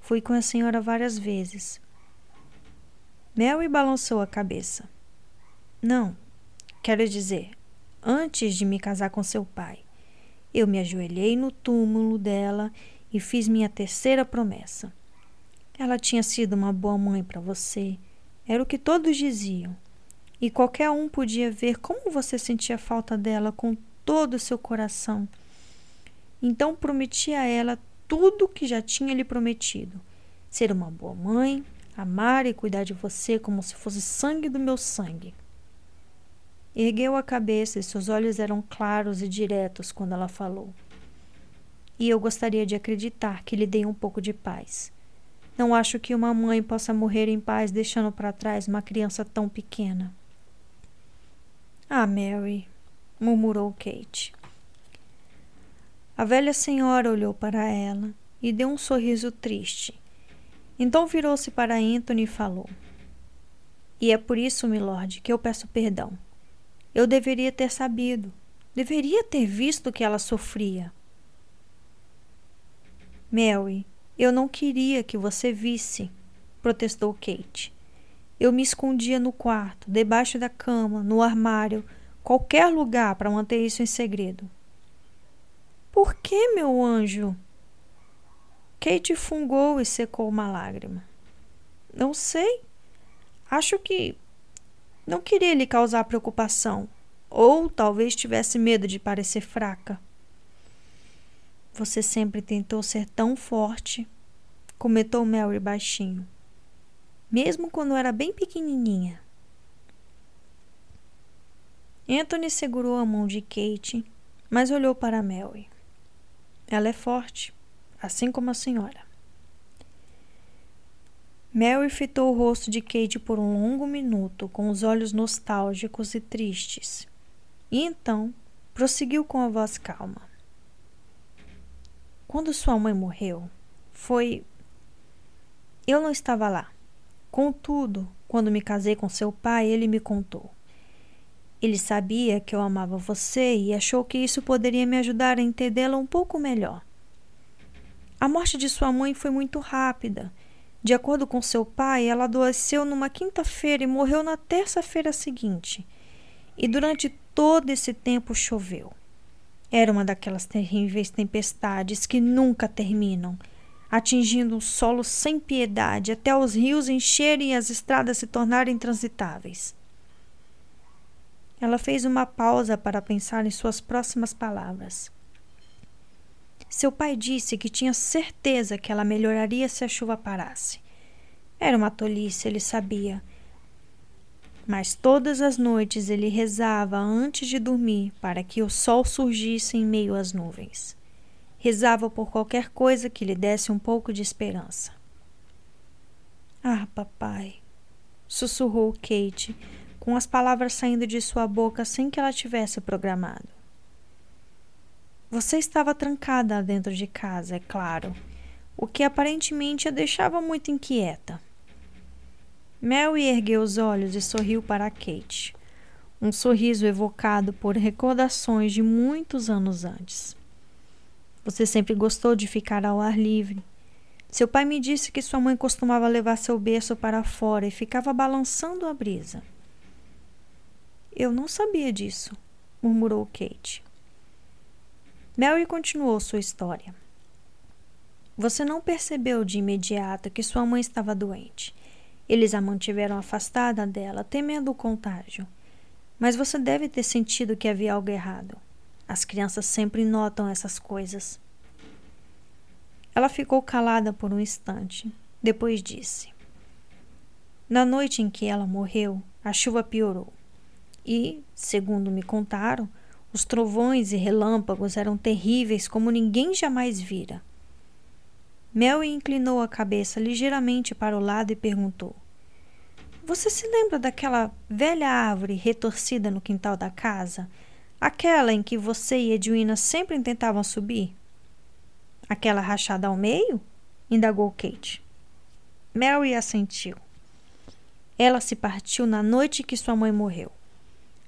Fui com a senhora várias vezes. Mary balançou a cabeça. Não, quero dizer, antes de me casar com seu pai, eu me ajoelhei no túmulo dela e fiz minha terceira promessa. Ela tinha sido uma boa mãe para você, era o que todos diziam. E qualquer um podia ver como você sentia falta dela com todo o seu coração. Então prometi a ela tudo o que já tinha lhe prometido: ser uma boa mãe, amar e cuidar de você como se fosse sangue do meu sangue. Ergueu a cabeça e seus olhos eram claros e diretos quando ela falou. E eu gostaria de acreditar que lhe dei um pouco de paz. Não acho que uma mãe possa morrer em paz deixando para trás uma criança tão pequena. Ah, Mary, murmurou Kate. A velha senhora olhou para ela e deu um sorriso triste. Então virou-se para Anthony e falou: E é por isso, milord, que eu peço perdão. Eu deveria ter sabido, deveria ter visto que ela sofria. Mary, eu não queria que você visse, protestou Kate. Eu me escondia no quarto, debaixo da cama, no armário, qualquer lugar para manter isso em segredo. Por que, meu anjo? Kate fungou e secou uma lágrima. Não sei. Acho que não queria lhe causar preocupação, ou talvez tivesse medo de parecer fraca. Você sempre tentou ser tão forte, comentou Mary baixinho, mesmo quando era bem pequenininha. Anthony segurou a mão de Kate, mas olhou para Mary. Ela é forte, assim como a senhora. Mary fitou o rosto de Kate por um longo minuto, com os olhos nostálgicos e tristes. E então prosseguiu com a voz calma. Quando sua mãe morreu, foi. Eu não estava lá. Contudo, quando me casei com seu pai, ele me contou. Ele sabia que eu amava você e achou que isso poderia me ajudar a entendê-la um pouco melhor. A morte de sua mãe foi muito rápida. De acordo com seu pai, ela adoeceu numa quinta-feira e morreu na terça-feira seguinte. E durante todo esse tempo choveu. Era uma daquelas terríveis tempestades que nunca terminam, atingindo o solo sem piedade até os rios encherem e as estradas se tornarem transitáveis. Ela fez uma pausa para pensar em suas próximas palavras. Seu pai disse que tinha certeza que ela melhoraria se a chuva parasse. Era uma tolice, ele sabia. Mas todas as noites ele rezava antes de dormir para que o sol surgisse em meio às nuvens. Rezava por qualquer coisa que lhe desse um pouco de esperança. Ah, papai, sussurrou Kate, com as palavras saindo de sua boca sem que ela tivesse programado. Você estava trancada dentro de casa, é claro, o que aparentemente a deixava muito inquieta. Mary ergueu os olhos e sorriu para Kate, um sorriso evocado por recordações de muitos anos antes. Você sempre gostou de ficar ao ar livre. Seu pai me disse que sua mãe costumava levar seu berço para fora e ficava balançando a brisa. Eu não sabia disso, murmurou Kate. Mary continuou sua história. Você não percebeu de imediato que sua mãe estava doente. Eles a mantiveram afastada dela, temendo o contágio. Mas você deve ter sentido que havia algo errado. As crianças sempre notam essas coisas. Ela ficou calada por um instante. Depois disse: Na noite em que ela morreu, a chuva piorou. E, segundo me contaram, os trovões e relâmpagos eram terríveis como ninguém jamais vira. Mel inclinou a cabeça ligeiramente para o lado e perguntou: Você se lembra daquela velha árvore retorcida no quintal da casa? Aquela em que você e Edwina sempre tentavam subir? Aquela rachada ao meio? indagou Kate. Mary assentiu. Ela se partiu na noite que sua mãe morreu.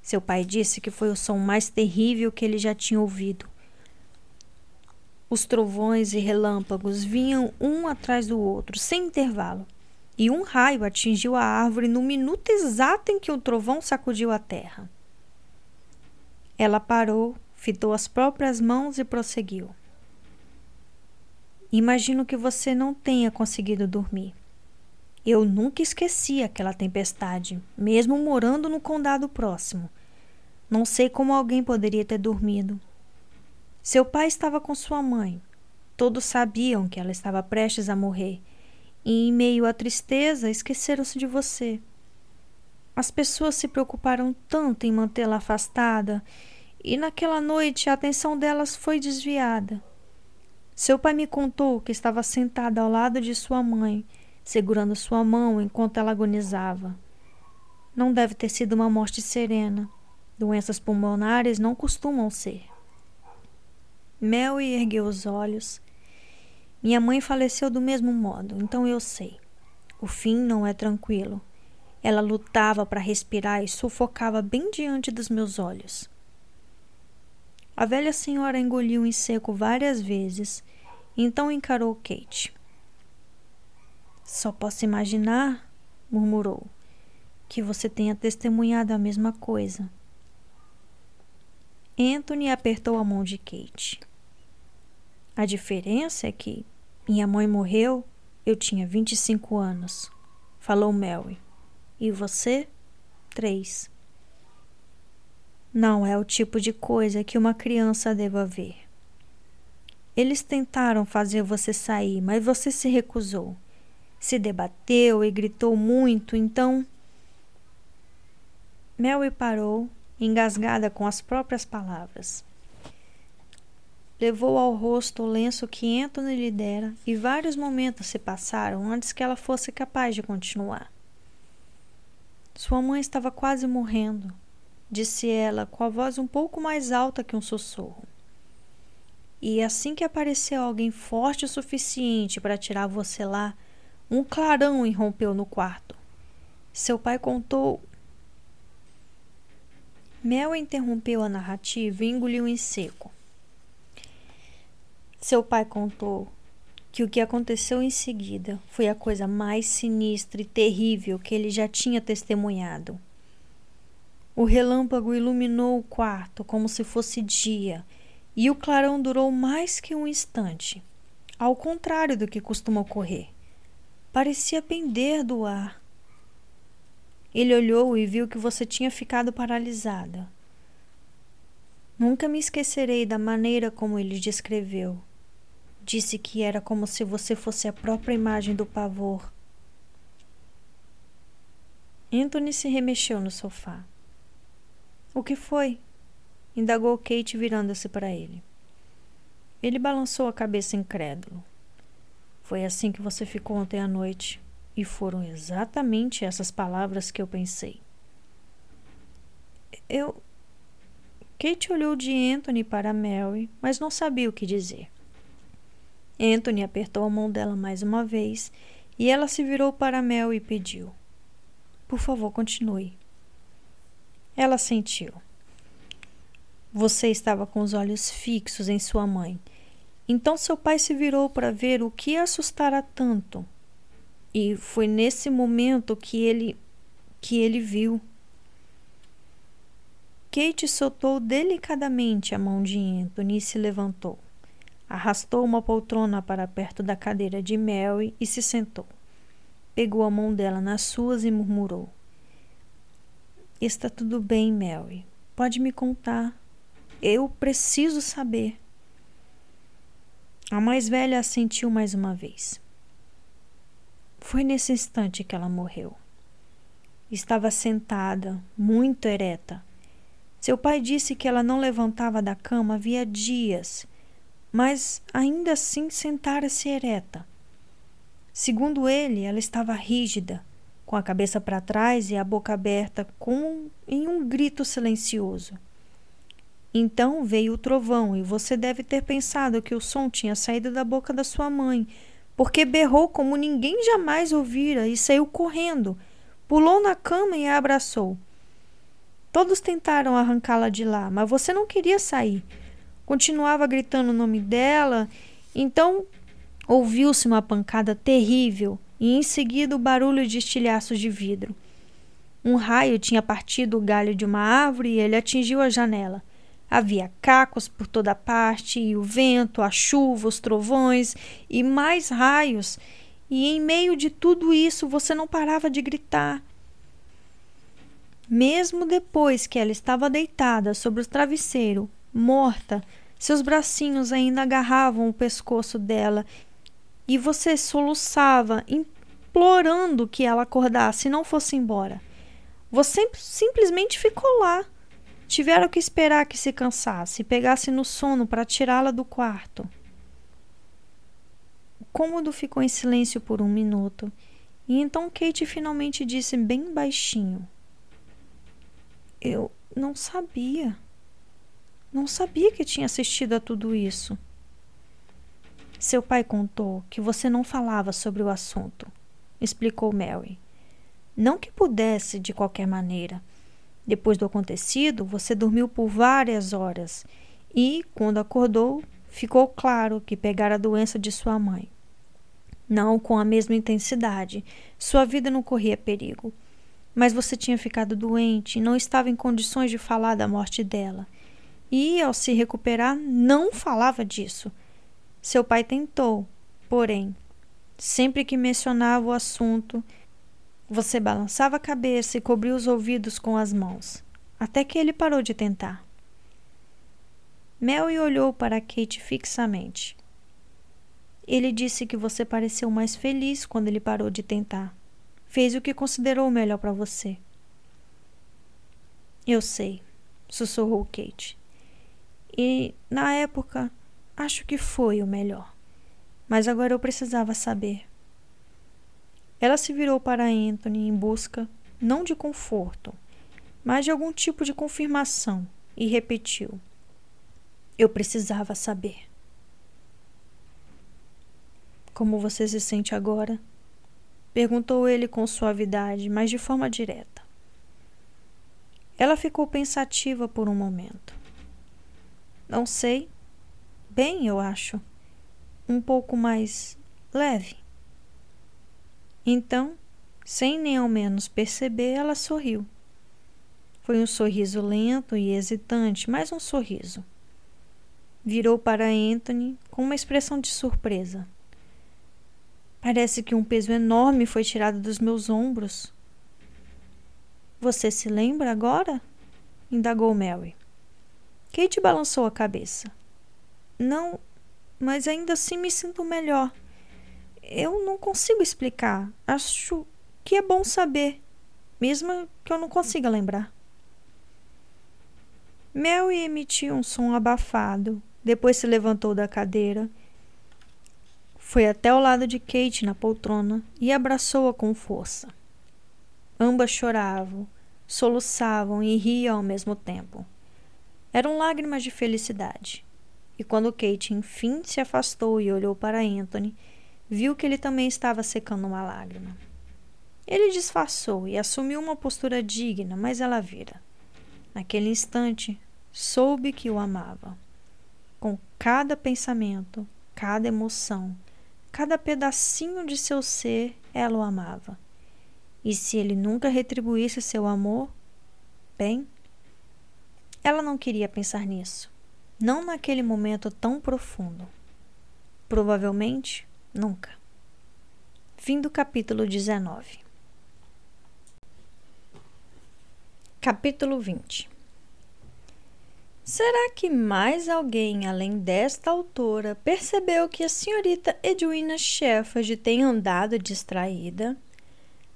Seu pai disse que foi o som mais terrível que ele já tinha ouvido. Os trovões e relâmpagos vinham um atrás do outro, sem intervalo, e um raio atingiu a árvore no minuto exato em que o trovão sacudiu a terra. Ela parou, fitou as próprias mãos e prosseguiu. Imagino que você não tenha conseguido dormir. Eu nunca esqueci aquela tempestade, mesmo morando no condado próximo. Não sei como alguém poderia ter dormido. Seu pai estava com sua mãe. Todos sabiam que ela estava prestes a morrer. E, em meio à tristeza, esqueceram-se de você. As pessoas se preocuparam tanto em mantê-la afastada, e naquela noite a atenção delas foi desviada. Seu pai me contou que estava sentada ao lado de sua mãe segurando sua mão enquanto ela agonizava. Não deve ter sido uma morte serena. Doenças pulmonares não costumam ser. Mel ergueu os olhos. Minha mãe faleceu do mesmo modo, então eu sei. O fim não é tranquilo. Ela lutava para respirar e sufocava bem diante dos meus olhos. A velha senhora engoliu em seco várias vezes, então encarou Kate. Só posso imaginar, murmurou, que você tenha testemunhado a mesma coisa. Anthony apertou a mão de Kate. A diferença é que minha mãe morreu, eu tinha 25 anos, falou Mary. E você? Três. Não é o tipo de coisa que uma criança deva ver. Eles tentaram fazer você sair, mas você se recusou se debateu e gritou muito, então. Mary parou, engasgada com as próprias palavras. Levou ao rosto o lenço que Anthony lhe dera e vários momentos se passaram antes que ela fosse capaz de continuar. Sua mãe estava quase morrendo, disse ela com a voz um pouco mais alta que um sussurro. E assim que apareceu alguém forte o suficiente para tirar você lá, um clarão irrompeu no quarto. Seu pai contou. Mel interrompeu a narrativa e engoliu em seco. Seu pai contou que o que aconteceu em seguida foi a coisa mais sinistra e terrível que ele já tinha testemunhado. O relâmpago iluminou o quarto como se fosse dia, e o clarão durou mais que um instante, ao contrário do que costuma ocorrer parecia pender do ar. Ele olhou e viu que você tinha ficado paralisada. Nunca me esquecerei da maneira como ele descreveu. Disse que era como se você fosse a própria imagem do pavor. Anthony se remexeu no sofá. O que foi? indagou Kate virando-se para ele. Ele balançou a cabeça incrédulo. Foi assim que você ficou ontem à noite. E foram exatamente essas palavras que eu pensei. Eu. Kate olhou de Anthony para Mary, mas não sabia o que dizer. Anthony apertou a mão dela mais uma vez e ela se virou para Mel e pediu: Por favor, continue. Ela sentiu. Você estava com os olhos fixos em sua mãe Então seu pai se virou para ver o que assustara tanto. E foi nesse momento que ele que ele viu. Kate soltou delicadamente a mão de Anthony e se levantou. Arrastou uma poltrona para perto da cadeira de Mary e se sentou. Pegou a mão dela nas suas e murmurou: Está tudo bem, Mary. Pode me contar. Eu preciso saber. A mais velha assentiu mais uma vez. Foi nesse instante que ela morreu. Estava sentada, muito ereta. Seu pai disse que ela não levantava da cama havia dias, mas ainda assim sentara-se ereta. Segundo ele, ela estava rígida, com a cabeça para trás e a boca aberta, como em um grito silencioso. Então veio o trovão, e você deve ter pensado que o som tinha saído da boca da sua mãe, porque berrou como ninguém jamais ouvira e saiu correndo, pulou na cama e a abraçou. Todos tentaram arrancá-la de lá, mas você não queria sair. Continuava gritando o nome dela, então ouviu-se uma pancada terrível e em seguida o barulho de estilhaços de vidro. Um raio tinha partido o galho de uma árvore e ele atingiu a janela. Havia cacos por toda parte, e o vento, a chuva, os trovões e mais raios. E em meio de tudo isso você não parava de gritar. Mesmo depois que ela estava deitada sobre o travesseiro, morta, seus bracinhos ainda agarravam o pescoço dela e você soluçava, implorando que ela acordasse e não fosse embora. Você simplesmente ficou lá, Tiveram que esperar que se cansasse e pegasse no sono para tirá-la do quarto. O cômodo ficou em silêncio por um minuto e então Kate finalmente disse bem baixinho: Eu não sabia. Não sabia que tinha assistido a tudo isso. Seu pai contou que você não falava sobre o assunto, explicou Mary. Não que pudesse de qualquer maneira depois do acontecido, você dormiu por várias horas e, quando acordou, ficou claro que pegara a doença de sua mãe. Não com a mesma intensidade, sua vida não corria perigo. Mas você tinha ficado doente e não estava em condições de falar da morte dela. E, ao se recuperar, não falava disso. Seu pai tentou, porém, sempre que mencionava o assunto, você balançava a cabeça e cobria os ouvidos com as mãos, até que ele parou de tentar. Mary olhou para Kate fixamente. Ele disse que você pareceu mais feliz quando ele parou de tentar. Fez o que considerou melhor para você. Eu sei, sussurrou Kate. E, na época, acho que foi o melhor. Mas agora eu precisava saber. Ela se virou para Anthony em busca não de conforto, mas de algum tipo de confirmação e repetiu: Eu precisava saber. Como você se sente agora? perguntou ele com suavidade, mas de forma direta. Ela ficou pensativa por um momento. Não sei. Bem, eu acho. Um pouco mais leve. Então, sem nem ao menos perceber, ela sorriu. Foi um sorriso lento e hesitante, mas um sorriso. Virou para Anthony com uma expressão de surpresa. Parece que um peso enorme foi tirado dos meus ombros. Você se lembra agora? indagou Mary. Kate balançou a cabeça. Não, mas ainda assim me sinto melhor eu não consigo explicar. Acho que é bom saber, mesmo que eu não consiga lembrar. Mary emitiu um som abafado, depois se levantou da cadeira, foi até o lado de Kate na poltrona e abraçou-a com força. Ambas choravam, soluçavam e riam ao mesmo tempo. Eram lágrimas de felicidade. E quando Kate enfim se afastou e olhou para Anthony, viu que ele também estava secando uma lágrima. Ele disfarçou e assumiu uma postura digna, mas ela vira. Naquele instante, soube que o amava. Com cada pensamento, cada emoção, cada pedacinho de seu ser, ela o amava. E se ele nunca retribuísse seu amor, bem, ela não queria pensar nisso. Não naquele momento tão profundo. Provavelmente nunca. Fim do capítulo 19. Capítulo 20 Será que mais alguém além desta autora percebeu que a senhorita Edwina Shepherd tem andado distraída?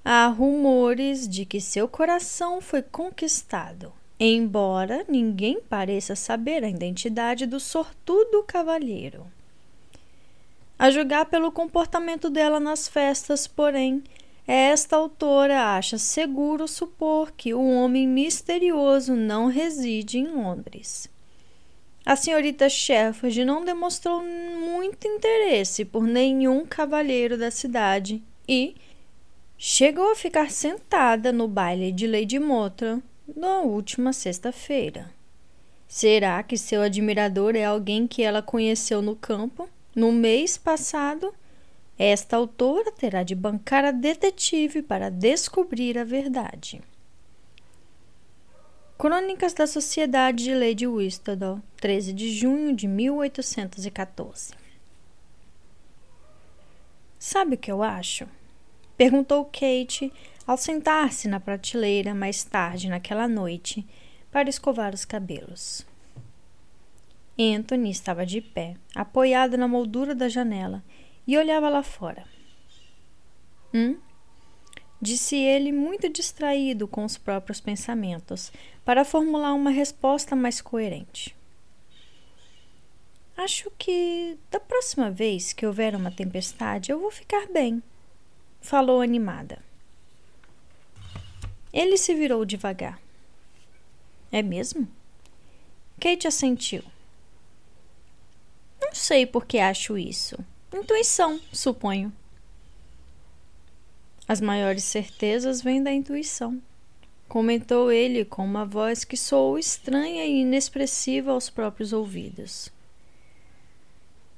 Há rumores de que seu coração foi conquistado, embora ninguém pareça saber a identidade do sortudo cavalheiro. A julgar pelo comportamento dela nas festas, porém, esta autora acha seguro supor que o homem misterioso não reside em Londres. A senhorita Shepherd não demonstrou muito interesse por nenhum cavalheiro da cidade e chegou a ficar sentada no baile de Lady Motra na última sexta-feira. Será que seu admirador é alguém que ela conheceu no campo no mês passado? Esta autora terá de bancar a detetive para descobrir a verdade. Crônicas da Sociedade de Lady Whistledown, 13 de junho de 1814. Sabe o que eu acho? Perguntou Kate ao sentar-se na prateleira mais tarde naquela noite para escovar os cabelos. Anthony estava de pé, apoiado na moldura da janela e olhava lá fora. Hum? Disse ele, muito distraído com os próprios pensamentos, para formular uma resposta mais coerente. Acho que da próxima vez que houver uma tempestade eu vou ficar bem, falou animada. Ele se virou devagar. É mesmo? Kate assentiu. Não sei por que acho isso. Intuição, suponho. As maiores certezas vêm da intuição, comentou ele com uma voz que soou estranha e inexpressiva aos próprios ouvidos.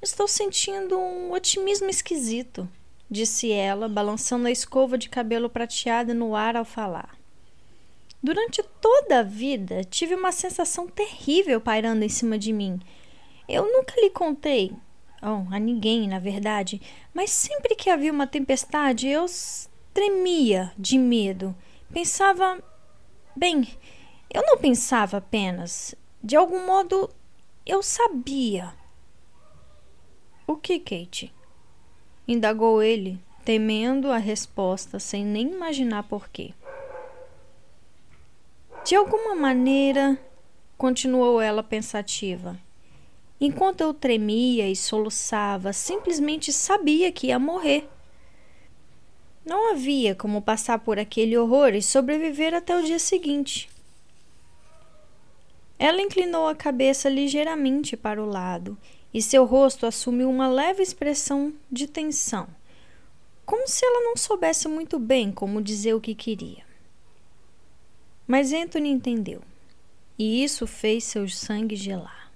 Estou sentindo um otimismo esquisito, disse ela, balançando a escova de cabelo prateada no ar ao falar. Durante toda a vida tive uma sensação terrível pairando em cima de mim. Eu nunca lhe contei, oh, a ninguém, na verdade, mas sempre que havia uma tempestade eu tremia de medo. Pensava. Bem, eu não pensava apenas. De algum modo, eu sabia. O que, Kate? Indagou ele, temendo a resposta sem nem imaginar por quê. De alguma maneira, continuou ela pensativa Enquanto eu tremia e soluçava, simplesmente sabia que ia morrer. Não havia como passar por aquele horror e sobreviver até o dia seguinte. Ela inclinou a cabeça ligeiramente para o lado e seu rosto assumiu uma leve expressão de tensão, como se ela não soubesse muito bem como dizer o que queria. Mas Anthony entendeu, e isso fez seu sangue gelar.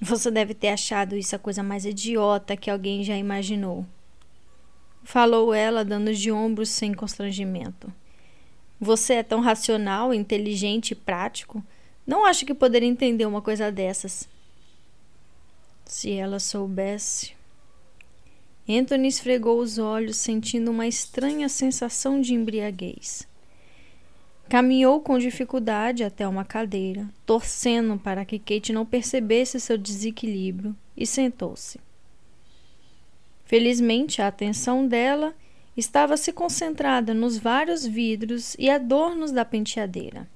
Você deve ter achado isso a coisa mais idiota que alguém já imaginou. Falou ela, dando de ombros sem constrangimento. Você é tão racional, inteligente e prático. Não acho que poderia entender uma coisa dessas. Se ela soubesse. Anthony esfregou os olhos, sentindo uma estranha sensação de embriaguez. Caminhou com dificuldade até uma cadeira, torcendo para que Kate não percebesse seu desequilíbrio, e sentou-se. Felizmente, a atenção dela estava se concentrada nos vários vidros e adornos da penteadeira.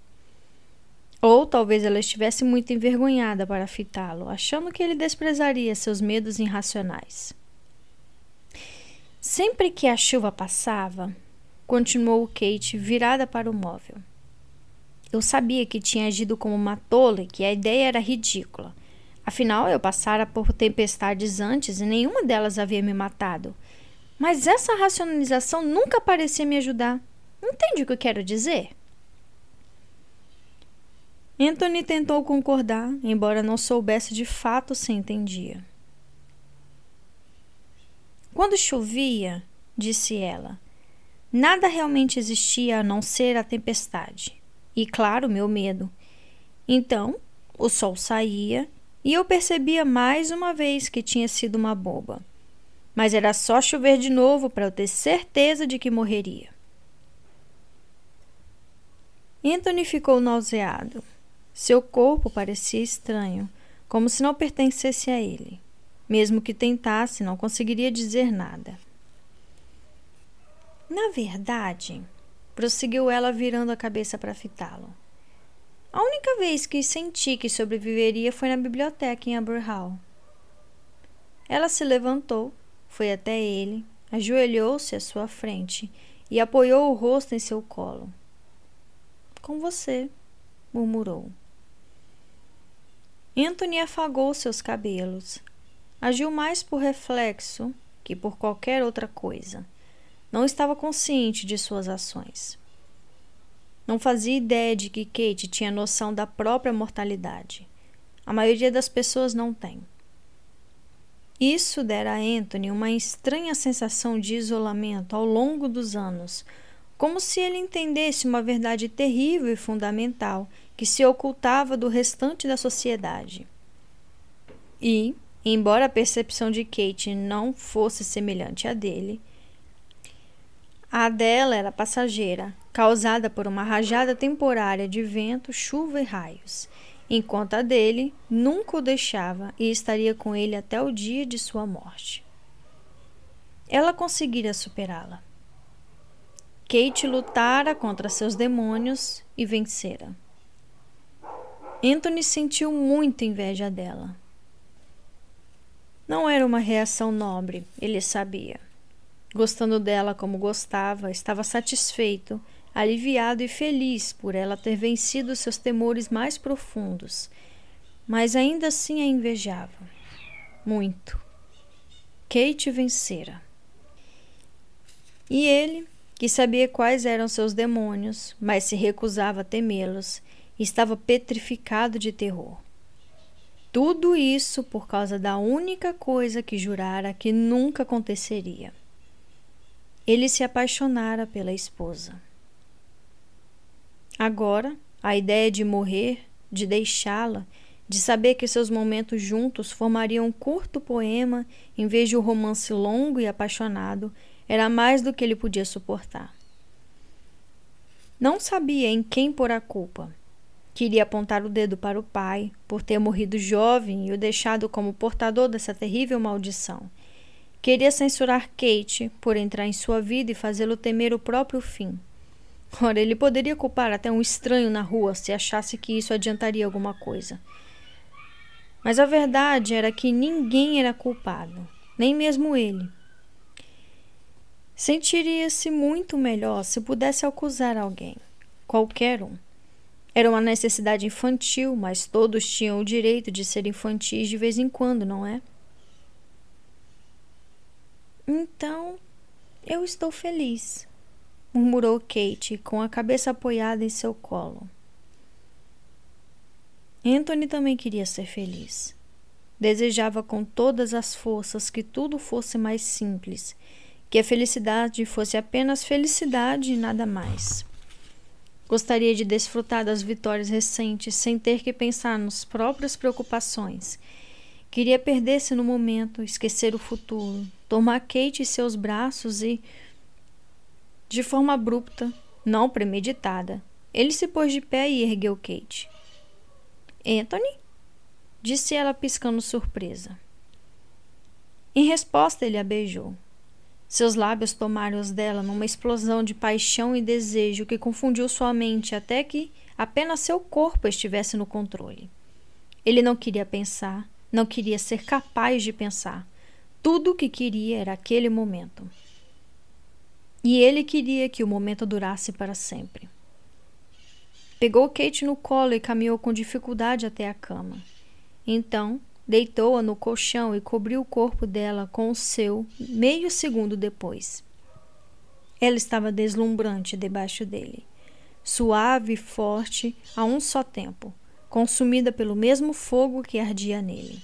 Ou talvez ela estivesse muito envergonhada para fitá-lo, achando que ele desprezaria seus medos irracionais. Sempre que a chuva passava, continuou Kate, virada para o móvel. Eu sabia que tinha agido como uma tola e que a ideia era ridícula. Afinal, eu passara por tempestades antes e nenhuma delas havia me matado. Mas essa racionalização nunca parecia me ajudar. Entende o que eu quero dizer? Anthony tentou concordar, embora não soubesse de fato se entendia. Quando chovia, disse ela, nada realmente existia a não ser a tempestade. E, claro, meu medo. Então, o sol saía e eu percebia mais uma vez que tinha sido uma boba. Mas era só chover de novo para eu ter certeza de que morreria. Anthony ficou nauseado. Seu corpo parecia estranho, como se não pertencesse a ele. Mesmo que tentasse, não conseguiria dizer nada. Na verdade, prosseguiu ela virando a cabeça para fitá-lo. A única vez que senti que sobreviveria foi na biblioteca em Aberhall. Ela se levantou, foi até ele, ajoelhou-se à sua frente e apoiou o rosto em seu colo. Com você, murmurou. Anthony afagou seus cabelos. Agiu mais por reflexo que por qualquer outra coisa. Não estava consciente de suas ações. Não fazia ideia de que Kate tinha noção da própria mortalidade. A maioria das pessoas não tem. Isso dera a Anthony uma estranha sensação de isolamento ao longo dos anos, como se ele entendesse uma verdade terrível e fundamental que se ocultava do restante da sociedade. E, embora a percepção de Kate não fosse semelhante à dele, a dela era passageira, causada por uma rajada temporária de vento, chuva e raios, enquanto a dele nunca o deixava e estaria com ele até o dia de sua morte. Ela conseguira superá-la. Kate lutara contra seus demônios e vencera. Anthony sentiu muita inveja dela. Não era uma reação nobre, ele sabia. Gostando dela como gostava, estava satisfeito, aliviado e feliz por ela ter vencido seus temores mais profundos, mas ainda assim a invejava. Muito. Kate vencera. E ele, que sabia quais eram seus demônios, mas se recusava a temê-los, estava petrificado de terror. Tudo isso por causa da única coisa que jurara que nunca aconteceria. Ele se apaixonara pela esposa. Agora, a ideia de morrer, de deixá-la, de saber que seus momentos juntos formariam um curto poema em vez de um romance longo e apaixonado, era mais do que ele podia suportar. Não sabia em quem pôr a culpa Queria apontar o dedo para o pai por ter morrido jovem e o deixado como portador dessa terrível maldição. Queria censurar Kate por entrar em sua vida e fazê-lo temer o próprio fim. Ora, ele poderia culpar até um estranho na rua se achasse que isso adiantaria alguma coisa. Mas a verdade era que ninguém era culpado, nem mesmo ele. Sentiria-se muito melhor se pudesse acusar alguém, qualquer um. Era uma necessidade infantil, mas todos tinham o direito de ser infantis de vez em quando, não é? Então, eu estou feliz, murmurou Kate com a cabeça apoiada em seu colo. Anthony também queria ser feliz. Desejava com todas as forças que tudo fosse mais simples, que a felicidade fosse apenas felicidade e nada mais. Gostaria de desfrutar das vitórias recentes sem ter que pensar nas próprias preocupações. Queria perder-se no momento, esquecer o futuro, tomar Kate em seus braços e. De forma abrupta, não premeditada, ele se pôs de pé e ergueu Kate. Anthony? disse ela piscando surpresa. Em resposta, ele a beijou. Seus lábios tomaram os dela numa explosão de paixão e desejo que confundiu sua mente até que apenas seu corpo estivesse no controle. Ele não queria pensar, não queria ser capaz de pensar. Tudo o que queria era aquele momento. E ele queria que o momento durasse para sempre. Pegou Kate no colo e caminhou com dificuldade até a cama. Então, Deitou-a no colchão e cobriu o corpo dela com o seu meio segundo depois. Ela estava deslumbrante debaixo dele, suave e forte a um só tempo, consumida pelo mesmo fogo que ardia nele.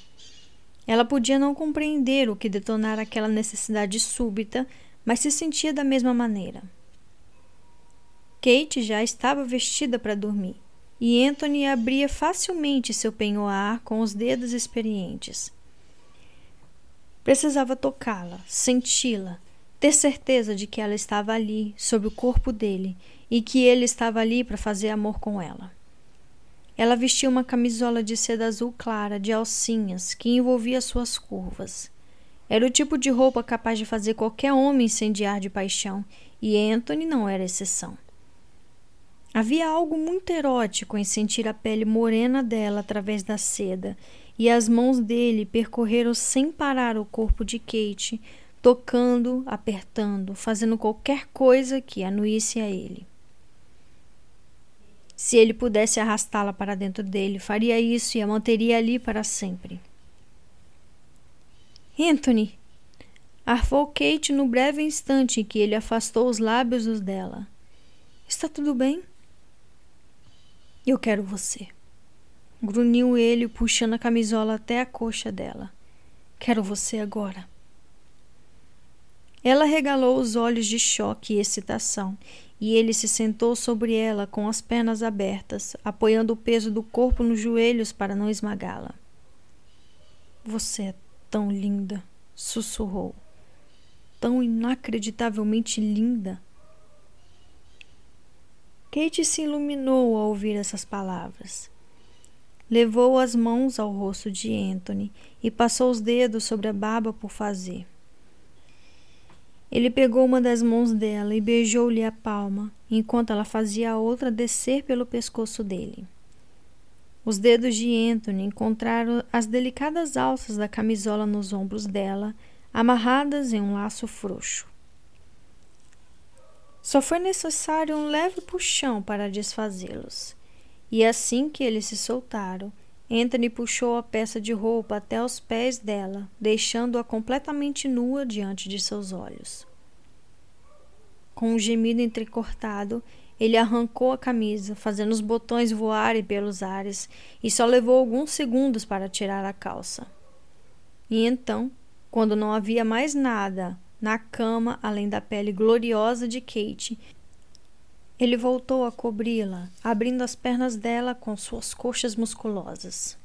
Ela podia não compreender o que detonara aquela necessidade súbita, mas se sentia da mesma maneira. Kate já estava vestida para dormir, e Anthony abria facilmente seu penhoar com os dedos experientes. Precisava tocá-la, senti-la, ter certeza de que ela estava ali, sob o corpo dele, e que ele estava ali para fazer amor com ela. Ela vestia uma camisola de seda azul clara, de alcinhas, que envolvia suas curvas. Era o tipo de roupa capaz de fazer qualquer homem incendiar de paixão, e Anthony não era exceção. Havia algo muito erótico em sentir a pele morena dela através da seda, e as mãos dele percorreram sem parar o corpo de Kate, tocando, apertando, fazendo qualquer coisa que anuísse a ele. Se ele pudesse arrastá-la para dentro dele, faria isso e a manteria ali para sempre. Anthony! Arfou Kate no breve instante em que ele afastou os lábios dos dela. Está tudo bem? Eu quero você. Grunhiu ele, puxando a camisola até a coxa dela. Quero você agora. Ela regalou os olhos de choque e excitação, e ele se sentou sobre ela com as pernas abertas, apoiando o peso do corpo nos joelhos para não esmagá-la. Você é tão linda, sussurrou. Tão inacreditavelmente linda. Kate se iluminou ao ouvir essas palavras. Levou as mãos ao rosto de Anthony e passou os dedos sobre a barba por fazer. Ele pegou uma das mãos dela e beijou-lhe a palma, enquanto ela fazia a outra descer pelo pescoço dele. Os dedos de Anthony encontraram as delicadas alças da camisola nos ombros dela, amarradas em um laço frouxo. Só foi necessário um leve puxão para desfazê-los. E assim que eles se soltaram, Anthony puxou a peça de roupa até os pés dela, deixando-a completamente nua diante de seus olhos. Com um gemido entrecortado, ele arrancou a camisa, fazendo os botões voarem pelos ares, e só levou alguns segundos para tirar a calça. E então, quando não havia mais nada na cama além da pele gloriosa de Kate. Ele voltou a cobri-la, abrindo as pernas dela com suas coxas musculosas.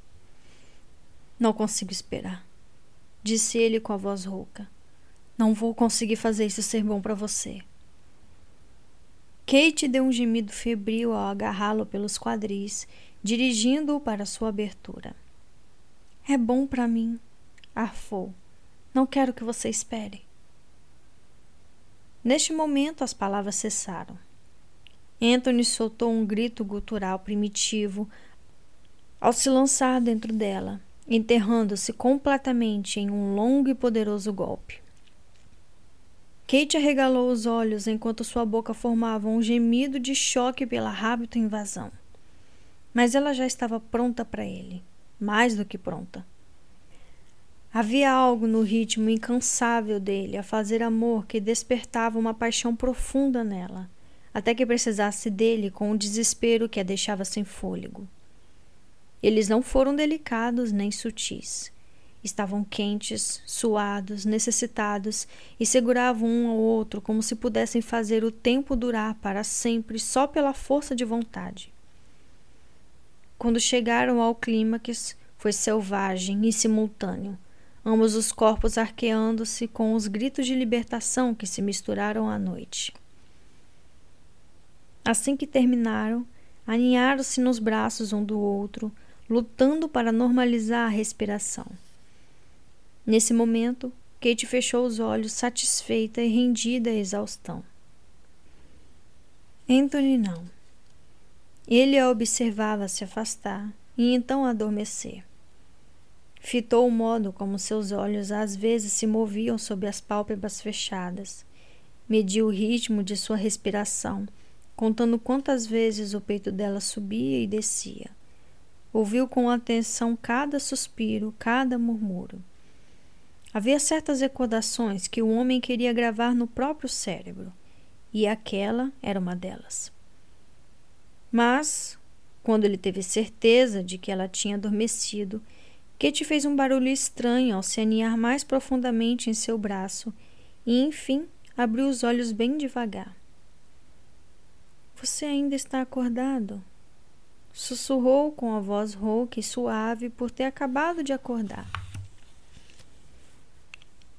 Não consigo esperar, disse ele com a voz rouca. Não vou conseguir fazer isso ser bom para você. Kate deu um gemido febril ao agarrá-lo pelos quadris, dirigindo-o para sua abertura. É bom para mim, arfou. Não quero que você espere. Neste momento, as palavras cessaram. Anthony soltou um grito gutural primitivo ao se lançar dentro dela, enterrando-se completamente em um longo e poderoso golpe. Kate arregalou os olhos enquanto sua boca formava um gemido de choque pela rápida invasão. Mas ela já estava pronta para ele, mais do que pronta. Havia algo no ritmo incansável dele a fazer amor que despertava uma paixão profunda nela, até que precisasse dele com um desespero que a deixava sem fôlego. Eles não foram delicados nem sutis. Estavam quentes, suados, necessitados e seguravam um ao outro como se pudessem fazer o tempo durar para sempre só pela força de vontade. Quando chegaram ao clímax, foi selvagem e simultâneo ambos os corpos arqueando-se com os gritos de libertação que se misturaram à noite. Assim que terminaram, aninharam-se nos braços um do outro, lutando para normalizar a respiração. Nesse momento, Kate fechou os olhos, satisfeita e rendida à exaustão. Anthony não. Ele a observava se afastar e então adormecer. Fitou o modo como seus olhos às vezes se moviam sob as pálpebras fechadas. Mediu o ritmo de sua respiração, contando quantas vezes o peito dela subia e descia. Ouviu com atenção cada suspiro, cada murmúrio. Havia certas recordações que o homem queria gravar no próprio cérebro, e aquela era uma delas. Mas Quando ele teve certeza de que ela tinha adormecido, Kate fez um barulho estranho ao se aninhar mais profundamente em seu braço e, enfim, abriu os olhos bem devagar. Você ainda está acordado? Sussurrou com a voz rouca e suave por ter acabado de acordar.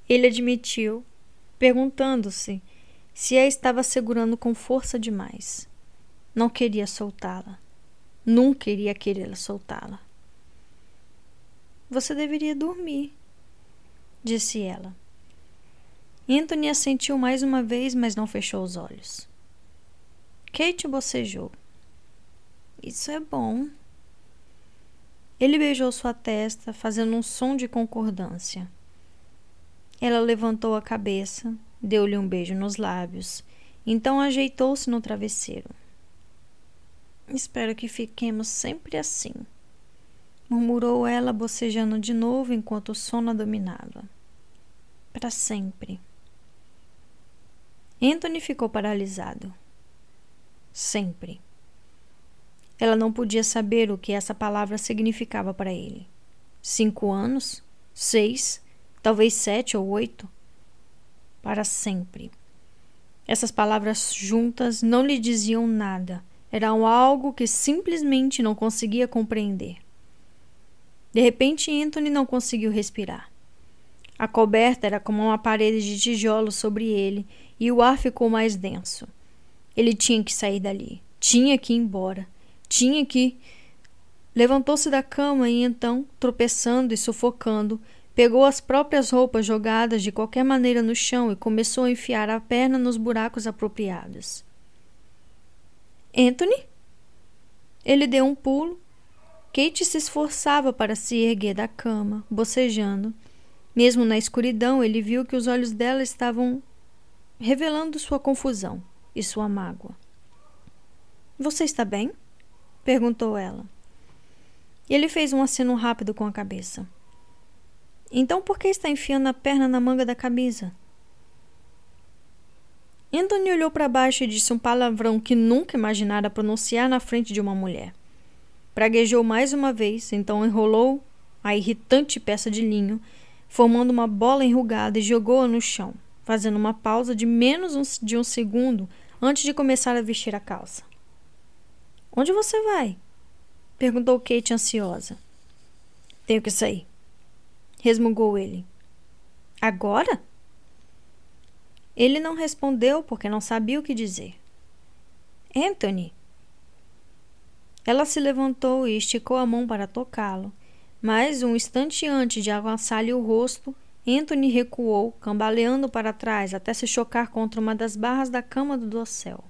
Ele admitiu, perguntando-se se a estava segurando com força demais. Não queria soltá-la. Nunca iria querer soltá-la. Você deveria dormir, disse ela. Anthony assentiu mais uma vez, mas não fechou os olhos. Kate bocejou. Isso é bom. Ele beijou sua testa, fazendo um som de concordância. Ela levantou a cabeça, deu-lhe um beijo nos lábios, então ajeitou-se no travesseiro. Espero que fiquemos sempre assim, murmurou ela, bocejando de novo enquanto o sono a dominava. Para sempre. Anthony ficou paralisado. Sempre. Ela não podia saber o que essa palavra significava para ele. Cinco anos? Seis? talvez sete ou oito. Para sempre. Essas palavras juntas não lhe diziam nada, eram algo que simplesmente não conseguia compreender. De repente, Anthony não conseguiu respirar. A coberta era como uma parede de tijolos sobre ele e o ar ficou mais denso. Ele tinha que sair dali, tinha que ir embora, tinha que. Levantou-se da cama e então, tropeçando e sufocando, Pegou as próprias roupas jogadas de qualquer maneira no chão e começou a enfiar a perna nos buracos apropriados. Anthony? Ele deu um pulo. Kate se esforçava para se erguer da cama, bocejando. Mesmo na escuridão, ele viu que os olhos dela estavam revelando sua confusão e sua mágoa. Você está bem? perguntou ela. Ele fez um aceno rápido com a cabeça. Então por que está enfiando a perna na manga da camisa? Anthony olhou para baixo e disse um palavrão que nunca imaginara pronunciar na frente de uma mulher. Praguejou mais uma vez, então enrolou a irritante peça de linho, formando uma bola enrugada e jogou-a no chão, fazendo uma pausa de menos de um segundo antes de começar a vestir a calça. Onde você vai? perguntou Kate ansiosa. Tenho que sair resmungou ele. Agora? Ele não respondeu porque não sabia o que dizer. Anthony. Ela se levantou e esticou a mão para tocá-lo, mas um instante antes de avançar-lhe o rosto, Anthony recuou, cambaleando para trás até se chocar contra uma das barras da cama do dossel.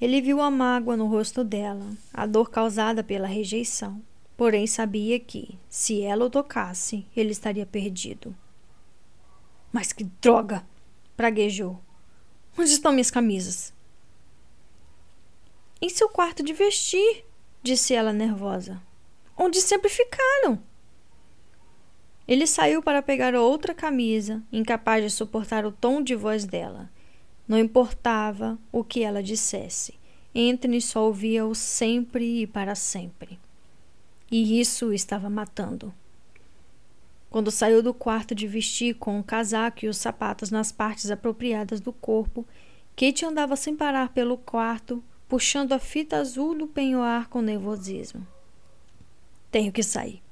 Ele viu a mágoa no rosto dela, a dor causada pela rejeição porém sabia que, se ela o tocasse, ele estaria perdido. Mas que droga! praguejou. Onde estão minhas camisas? Em seu quarto de vestir, disse ela nervosa. Onde sempre ficaram? Ele saiu para pegar outra camisa, incapaz de suportar o tom de voz dela. Não importava o que ela dissesse. Anthony só ouvia-o sempre e para sempre e isso o estava matando. Quando saiu do quarto de vestir com o casaco e os sapatos nas partes apropriadas do corpo, Kate andava sem parar pelo quarto, puxando a fita azul do penhoar com nervosismo. Tenho que sair.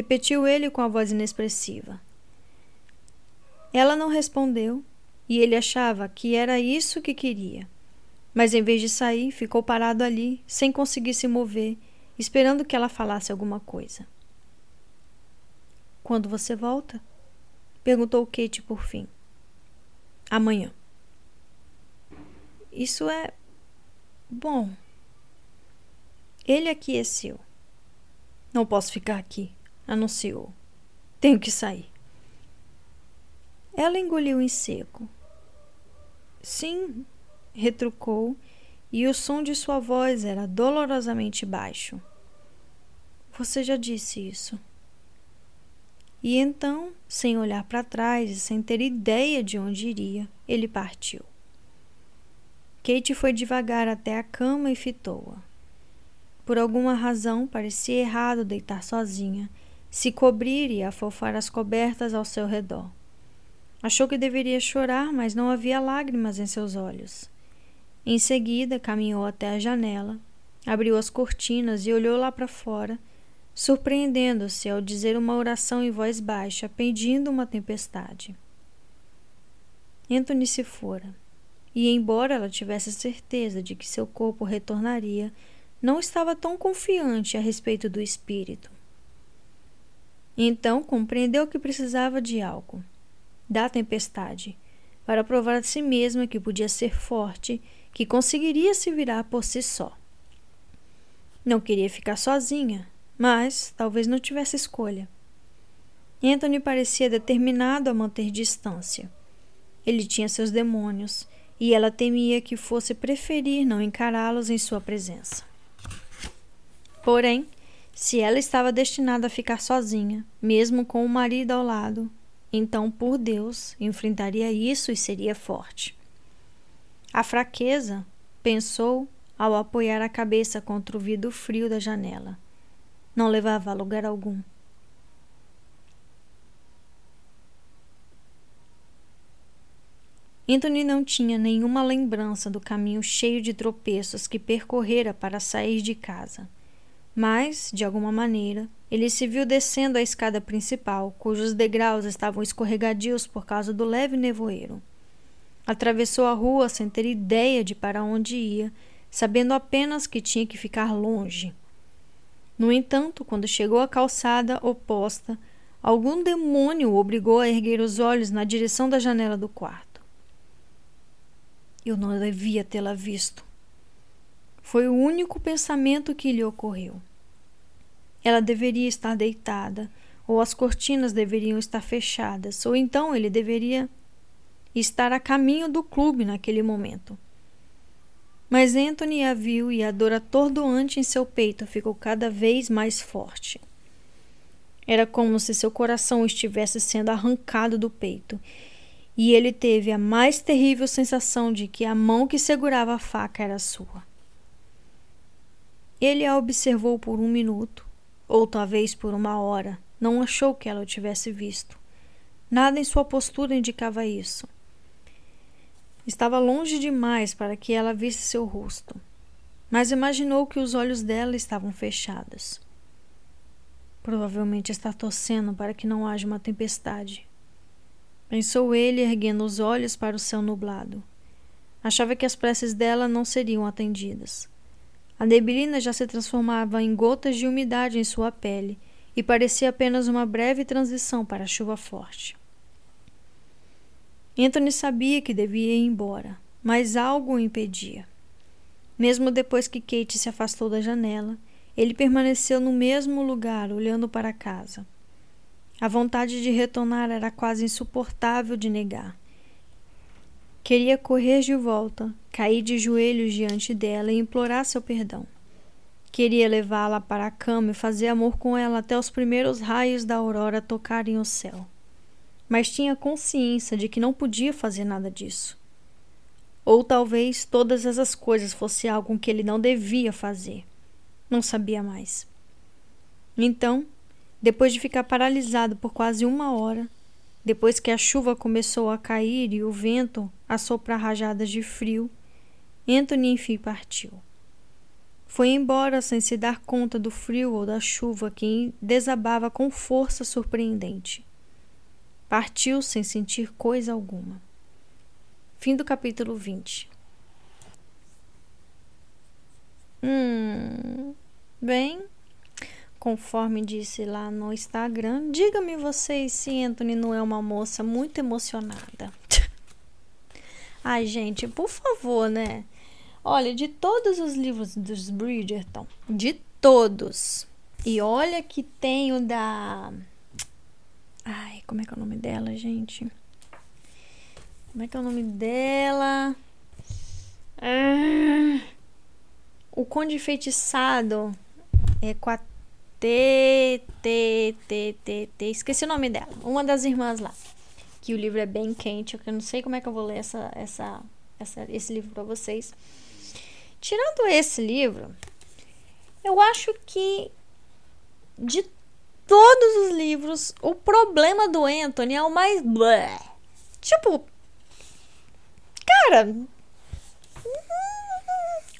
Repetiu ele com a voz inexpressiva. Ela não respondeu e ele achava que era isso que queria. Mas em vez de sair, ficou parado ali, sem conseguir se mover esperando que ela falasse alguma coisa. Quando você volta? perguntou Kate por fim. Amanhã. Isso é. Bom. Ele aqui seu. Não posso ficar aqui, anunciou. Tenho que sair. Ela engoliu em seco. Sim, retrucou, e o som de sua voz era dolorosamente baixo. Você já disse isso. E então, sem olhar para trás e sem ter ideia de onde iria, ele partiu. Kate foi devagar até a cama e fitou-a. Por alguma razão, parecia errado deitar sozinha, se cobrir e afofar as cobertas ao seu redor. Achou que deveria chorar, mas não havia lágrimas em seus olhos. Em seguida, caminhou até a janela, abriu as cortinas e olhou lá para fora, surpreendendo-se ao dizer uma oração em voz baixa, pedindo uma tempestade. Anthony se fora, e embora ela tivesse certeza de que seu corpo retornaria, não estava tão confiante a respeito do espírito. Então compreendeu que precisava de algo da tempestade, para provar a si mesma que podia ser forte, que conseguiria se virar por si só. Não queria ficar sozinha, mas talvez não tivesse escolha. Anthony parecia determinado a manter distância. Ele tinha seus demônios e ela temia que fosse preferir não encará-los em sua presença. Porém, se ela estava destinada a ficar sozinha, mesmo com o marido ao lado, então, por Deus, enfrentaria isso e seria forte. A fraqueza, pensou ao apoiar a cabeça contra o vidro frio da janela. Não levava a lugar algum. Anthony não tinha nenhuma lembrança do caminho cheio de tropeços que percorrera para sair de casa. Mas, de alguma maneira, ele se viu descendo a escada principal, cujos degraus estavam escorregadios por causa do leve nevoeiro. Atravessou a rua sem ter ideia de para onde ia, sabendo apenas que tinha que ficar longe. No entanto, quando chegou à calçada oposta, algum demônio o obrigou a erguer os olhos na direção da janela do quarto. Eu não devia tê-la visto. Foi o único pensamento que lhe ocorreu. Ela deveria estar deitada, ou as cortinas deveriam estar fechadas, ou então ele deveria estar a caminho do clube naquele momento. Mas Anthony a viu e a dor atordoante em seu peito ficou cada vez mais forte. Era como se seu coração estivesse sendo arrancado do peito, e ele teve a mais terrível sensação de que a mão que segurava a faca era sua. Ele a observou por um minuto, ou talvez por uma hora, não achou que ela o tivesse visto. Nada em sua postura indicava isso. Estava longe demais para que ela visse seu rosto, mas imaginou que os olhos dela estavam fechados. Provavelmente está torcendo para que não haja uma tempestade. Pensou ele, erguendo os olhos para o céu nublado. Achava que as preces dela não seriam atendidas. A neblina já se transformava em gotas de umidade em sua pele e parecia apenas uma breve transição para a chuva forte. Anthony sabia que devia ir embora, mas algo o impedia. Mesmo depois que Kate se afastou da janela, ele permaneceu no mesmo lugar, olhando para a casa. A vontade de retornar era quase insuportável de negar. Queria correr de volta, cair de joelhos diante dela e implorar seu perdão. Queria levá-la para a cama e fazer amor com ela até os primeiros raios da aurora tocarem o céu. Mas tinha consciência de que não podia fazer nada disso. Ou talvez todas essas coisas fosse algo que ele não devia fazer. Não sabia mais. Então, depois de ficar paralisado por quase uma hora, depois que a chuva começou a cair e o vento a soprar rajadas de frio, Anthony enfim partiu. Foi embora sem se dar conta do frio ou da chuva que desabava com força surpreendente. Partiu sem sentir coisa alguma. Fim do capítulo 20. Hum, bem, conforme disse lá no Instagram. Diga-me vocês se Anthony não é uma moça muito emocionada. Ai, gente, por favor, né? Olha, de todos os livros dos Bridgerton, de todos. E olha que tem o da. Ai, como é que é o nome dela, gente? Como é que é o nome dela? Ah, o Conde Feitiçado é com a T, T, T, T, T. Esqueci o nome dela. Uma das irmãs lá. Que o livro é bem quente. Eu não sei como é que eu vou ler essa, essa, essa, esse livro para vocês. Tirando esse livro, eu acho que de todos os livros, o problema do Anthony é o mais. Tipo. Cara.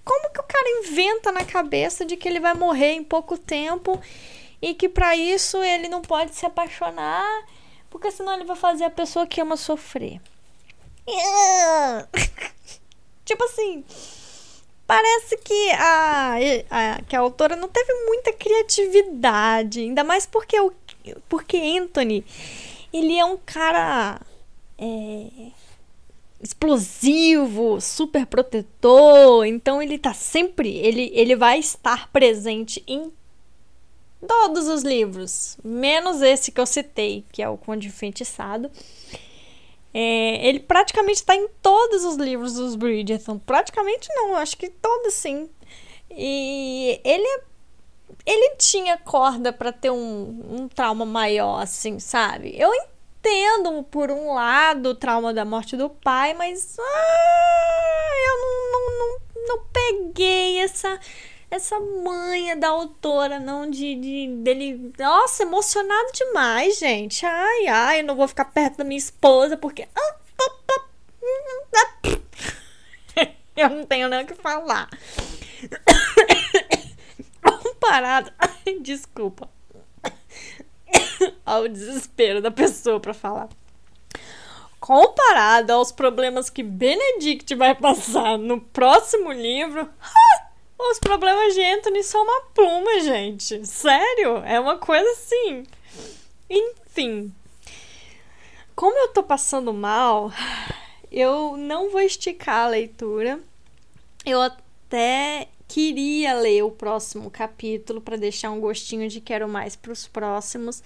Como que o cara inventa na cabeça de que ele vai morrer em pouco tempo e que para isso ele não pode se apaixonar, porque senão ele vai fazer a pessoa que ama sofrer? tipo assim, parece que a, a, que a autora não teve muita criatividade, ainda mais porque o porque Anthony ele é um cara é, explosivo, super protetor, então ele tá sempre, ele, ele vai estar presente em todos os livros, menos esse que eu citei, que é o Conde Enfeitiçado. É, ele praticamente está em todos os livros dos Bridgerton. Praticamente não, acho que todos sim. E ele ele tinha corda para ter um, um trauma maior, assim, sabe? Eu entendo, por um lado, o trauma da morte do pai, mas ah, eu não, não, não, não peguei essa essa manha da autora, não de, de dele. Nossa, emocionado demais, gente. Ai, ai, eu não vou ficar perto da minha esposa porque. Ah, eu não tenho nem o que falar. Comparado. Ai, desculpa. Ao desespero da pessoa para falar. Comparado aos problemas que Benedict vai passar no próximo livro. Os problemas de Anthony são uma pluma, gente. Sério? É uma coisa assim. Enfim. Como eu tô passando mal, eu não vou esticar a leitura. Eu até queria ler o próximo capítulo para deixar um gostinho de quero mais para os próximos.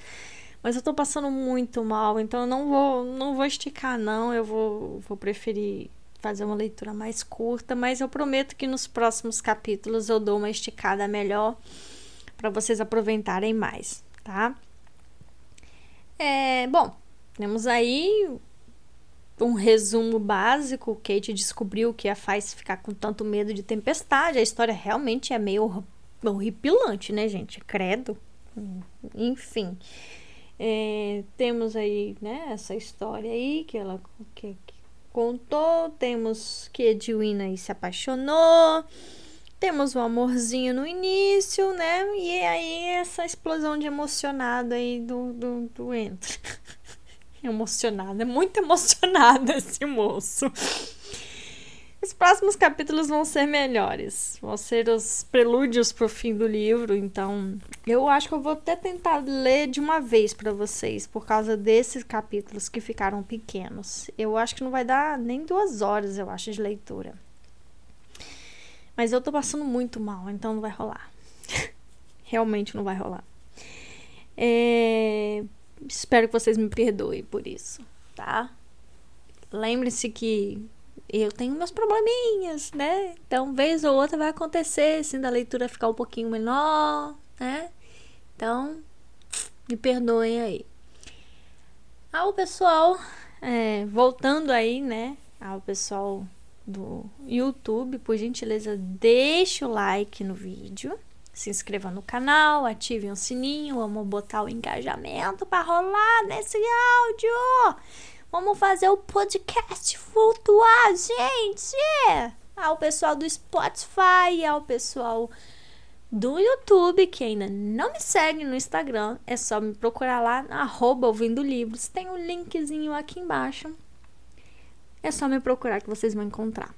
Mas eu tô passando muito mal, então eu não vou, não vou esticar não, eu vou, vou preferir fazer uma leitura mais curta, mas eu prometo que nos próximos capítulos eu dou uma esticada melhor para vocês aproveitarem mais, tá? É, bom, temos aí um resumo básico. Kate descobriu que a faz ficar com tanto medo de tempestade. A história realmente é meio horripilante, né, gente? Credo. Enfim. É, temos aí, né, essa história aí que ela que, contou, temos que Edwina aí se apaixonou, temos o um amorzinho no início, né? E aí essa explosão de emocionado aí do, do, do Entro. emocionado, é muito emocionado esse moço. Os próximos capítulos vão ser melhores, vão ser os prelúdios pro fim do livro, então eu acho que eu vou até tentar ler de uma vez para vocês, por causa desses capítulos que ficaram pequenos. Eu acho que não vai dar nem duas horas, eu acho, de leitura. Mas eu tô passando muito mal, então não vai rolar. Realmente não vai rolar. É... Espero que vocês me perdoem por isso, tá? Lembre-se que eu tenho meus probleminhas, né? Então, vez ou outra vai acontecer, assim, da leitura ficar um pouquinho menor, né? Então, me perdoem aí. Ao pessoal, é, voltando aí, né? Ao pessoal do YouTube, por gentileza, deixe o like no vídeo, se inscreva no canal, ative o sininho, vamos botar o engajamento para rolar nesse áudio. Vamos fazer o podcast flutuar, gente! Ao pessoal do Spotify, ao pessoal do YouTube, que ainda não me segue no Instagram, é só me procurar lá arroba ouvindo livros. Tem um linkzinho aqui embaixo. É só me procurar que vocês vão encontrar.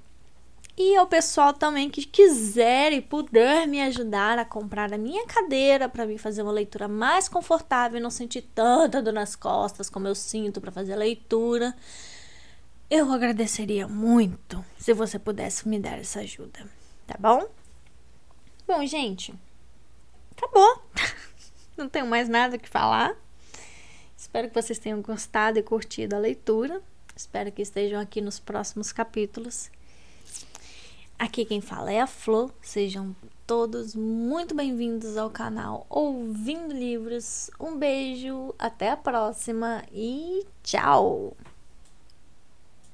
E ao pessoal também que quiser e puder me ajudar a comprar a minha cadeira para mim fazer uma leitura mais confortável e não sentir tanta dor nas costas como eu sinto para fazer a leitura, eu agradeceria muito se você pudesse me dar essa ajuda, tá bom? Bom, gente, acabou. Não tenho mais nada que falar. Espero que vocês tenham gostado e curtido a leitura. Espero que estejam aqui nos próximos capítulos. Aqui quem fala é a Flor. Sejam todos muito bem-vindos ao canal Ouvindo Livros. Um beijo, até a próxima e tchau!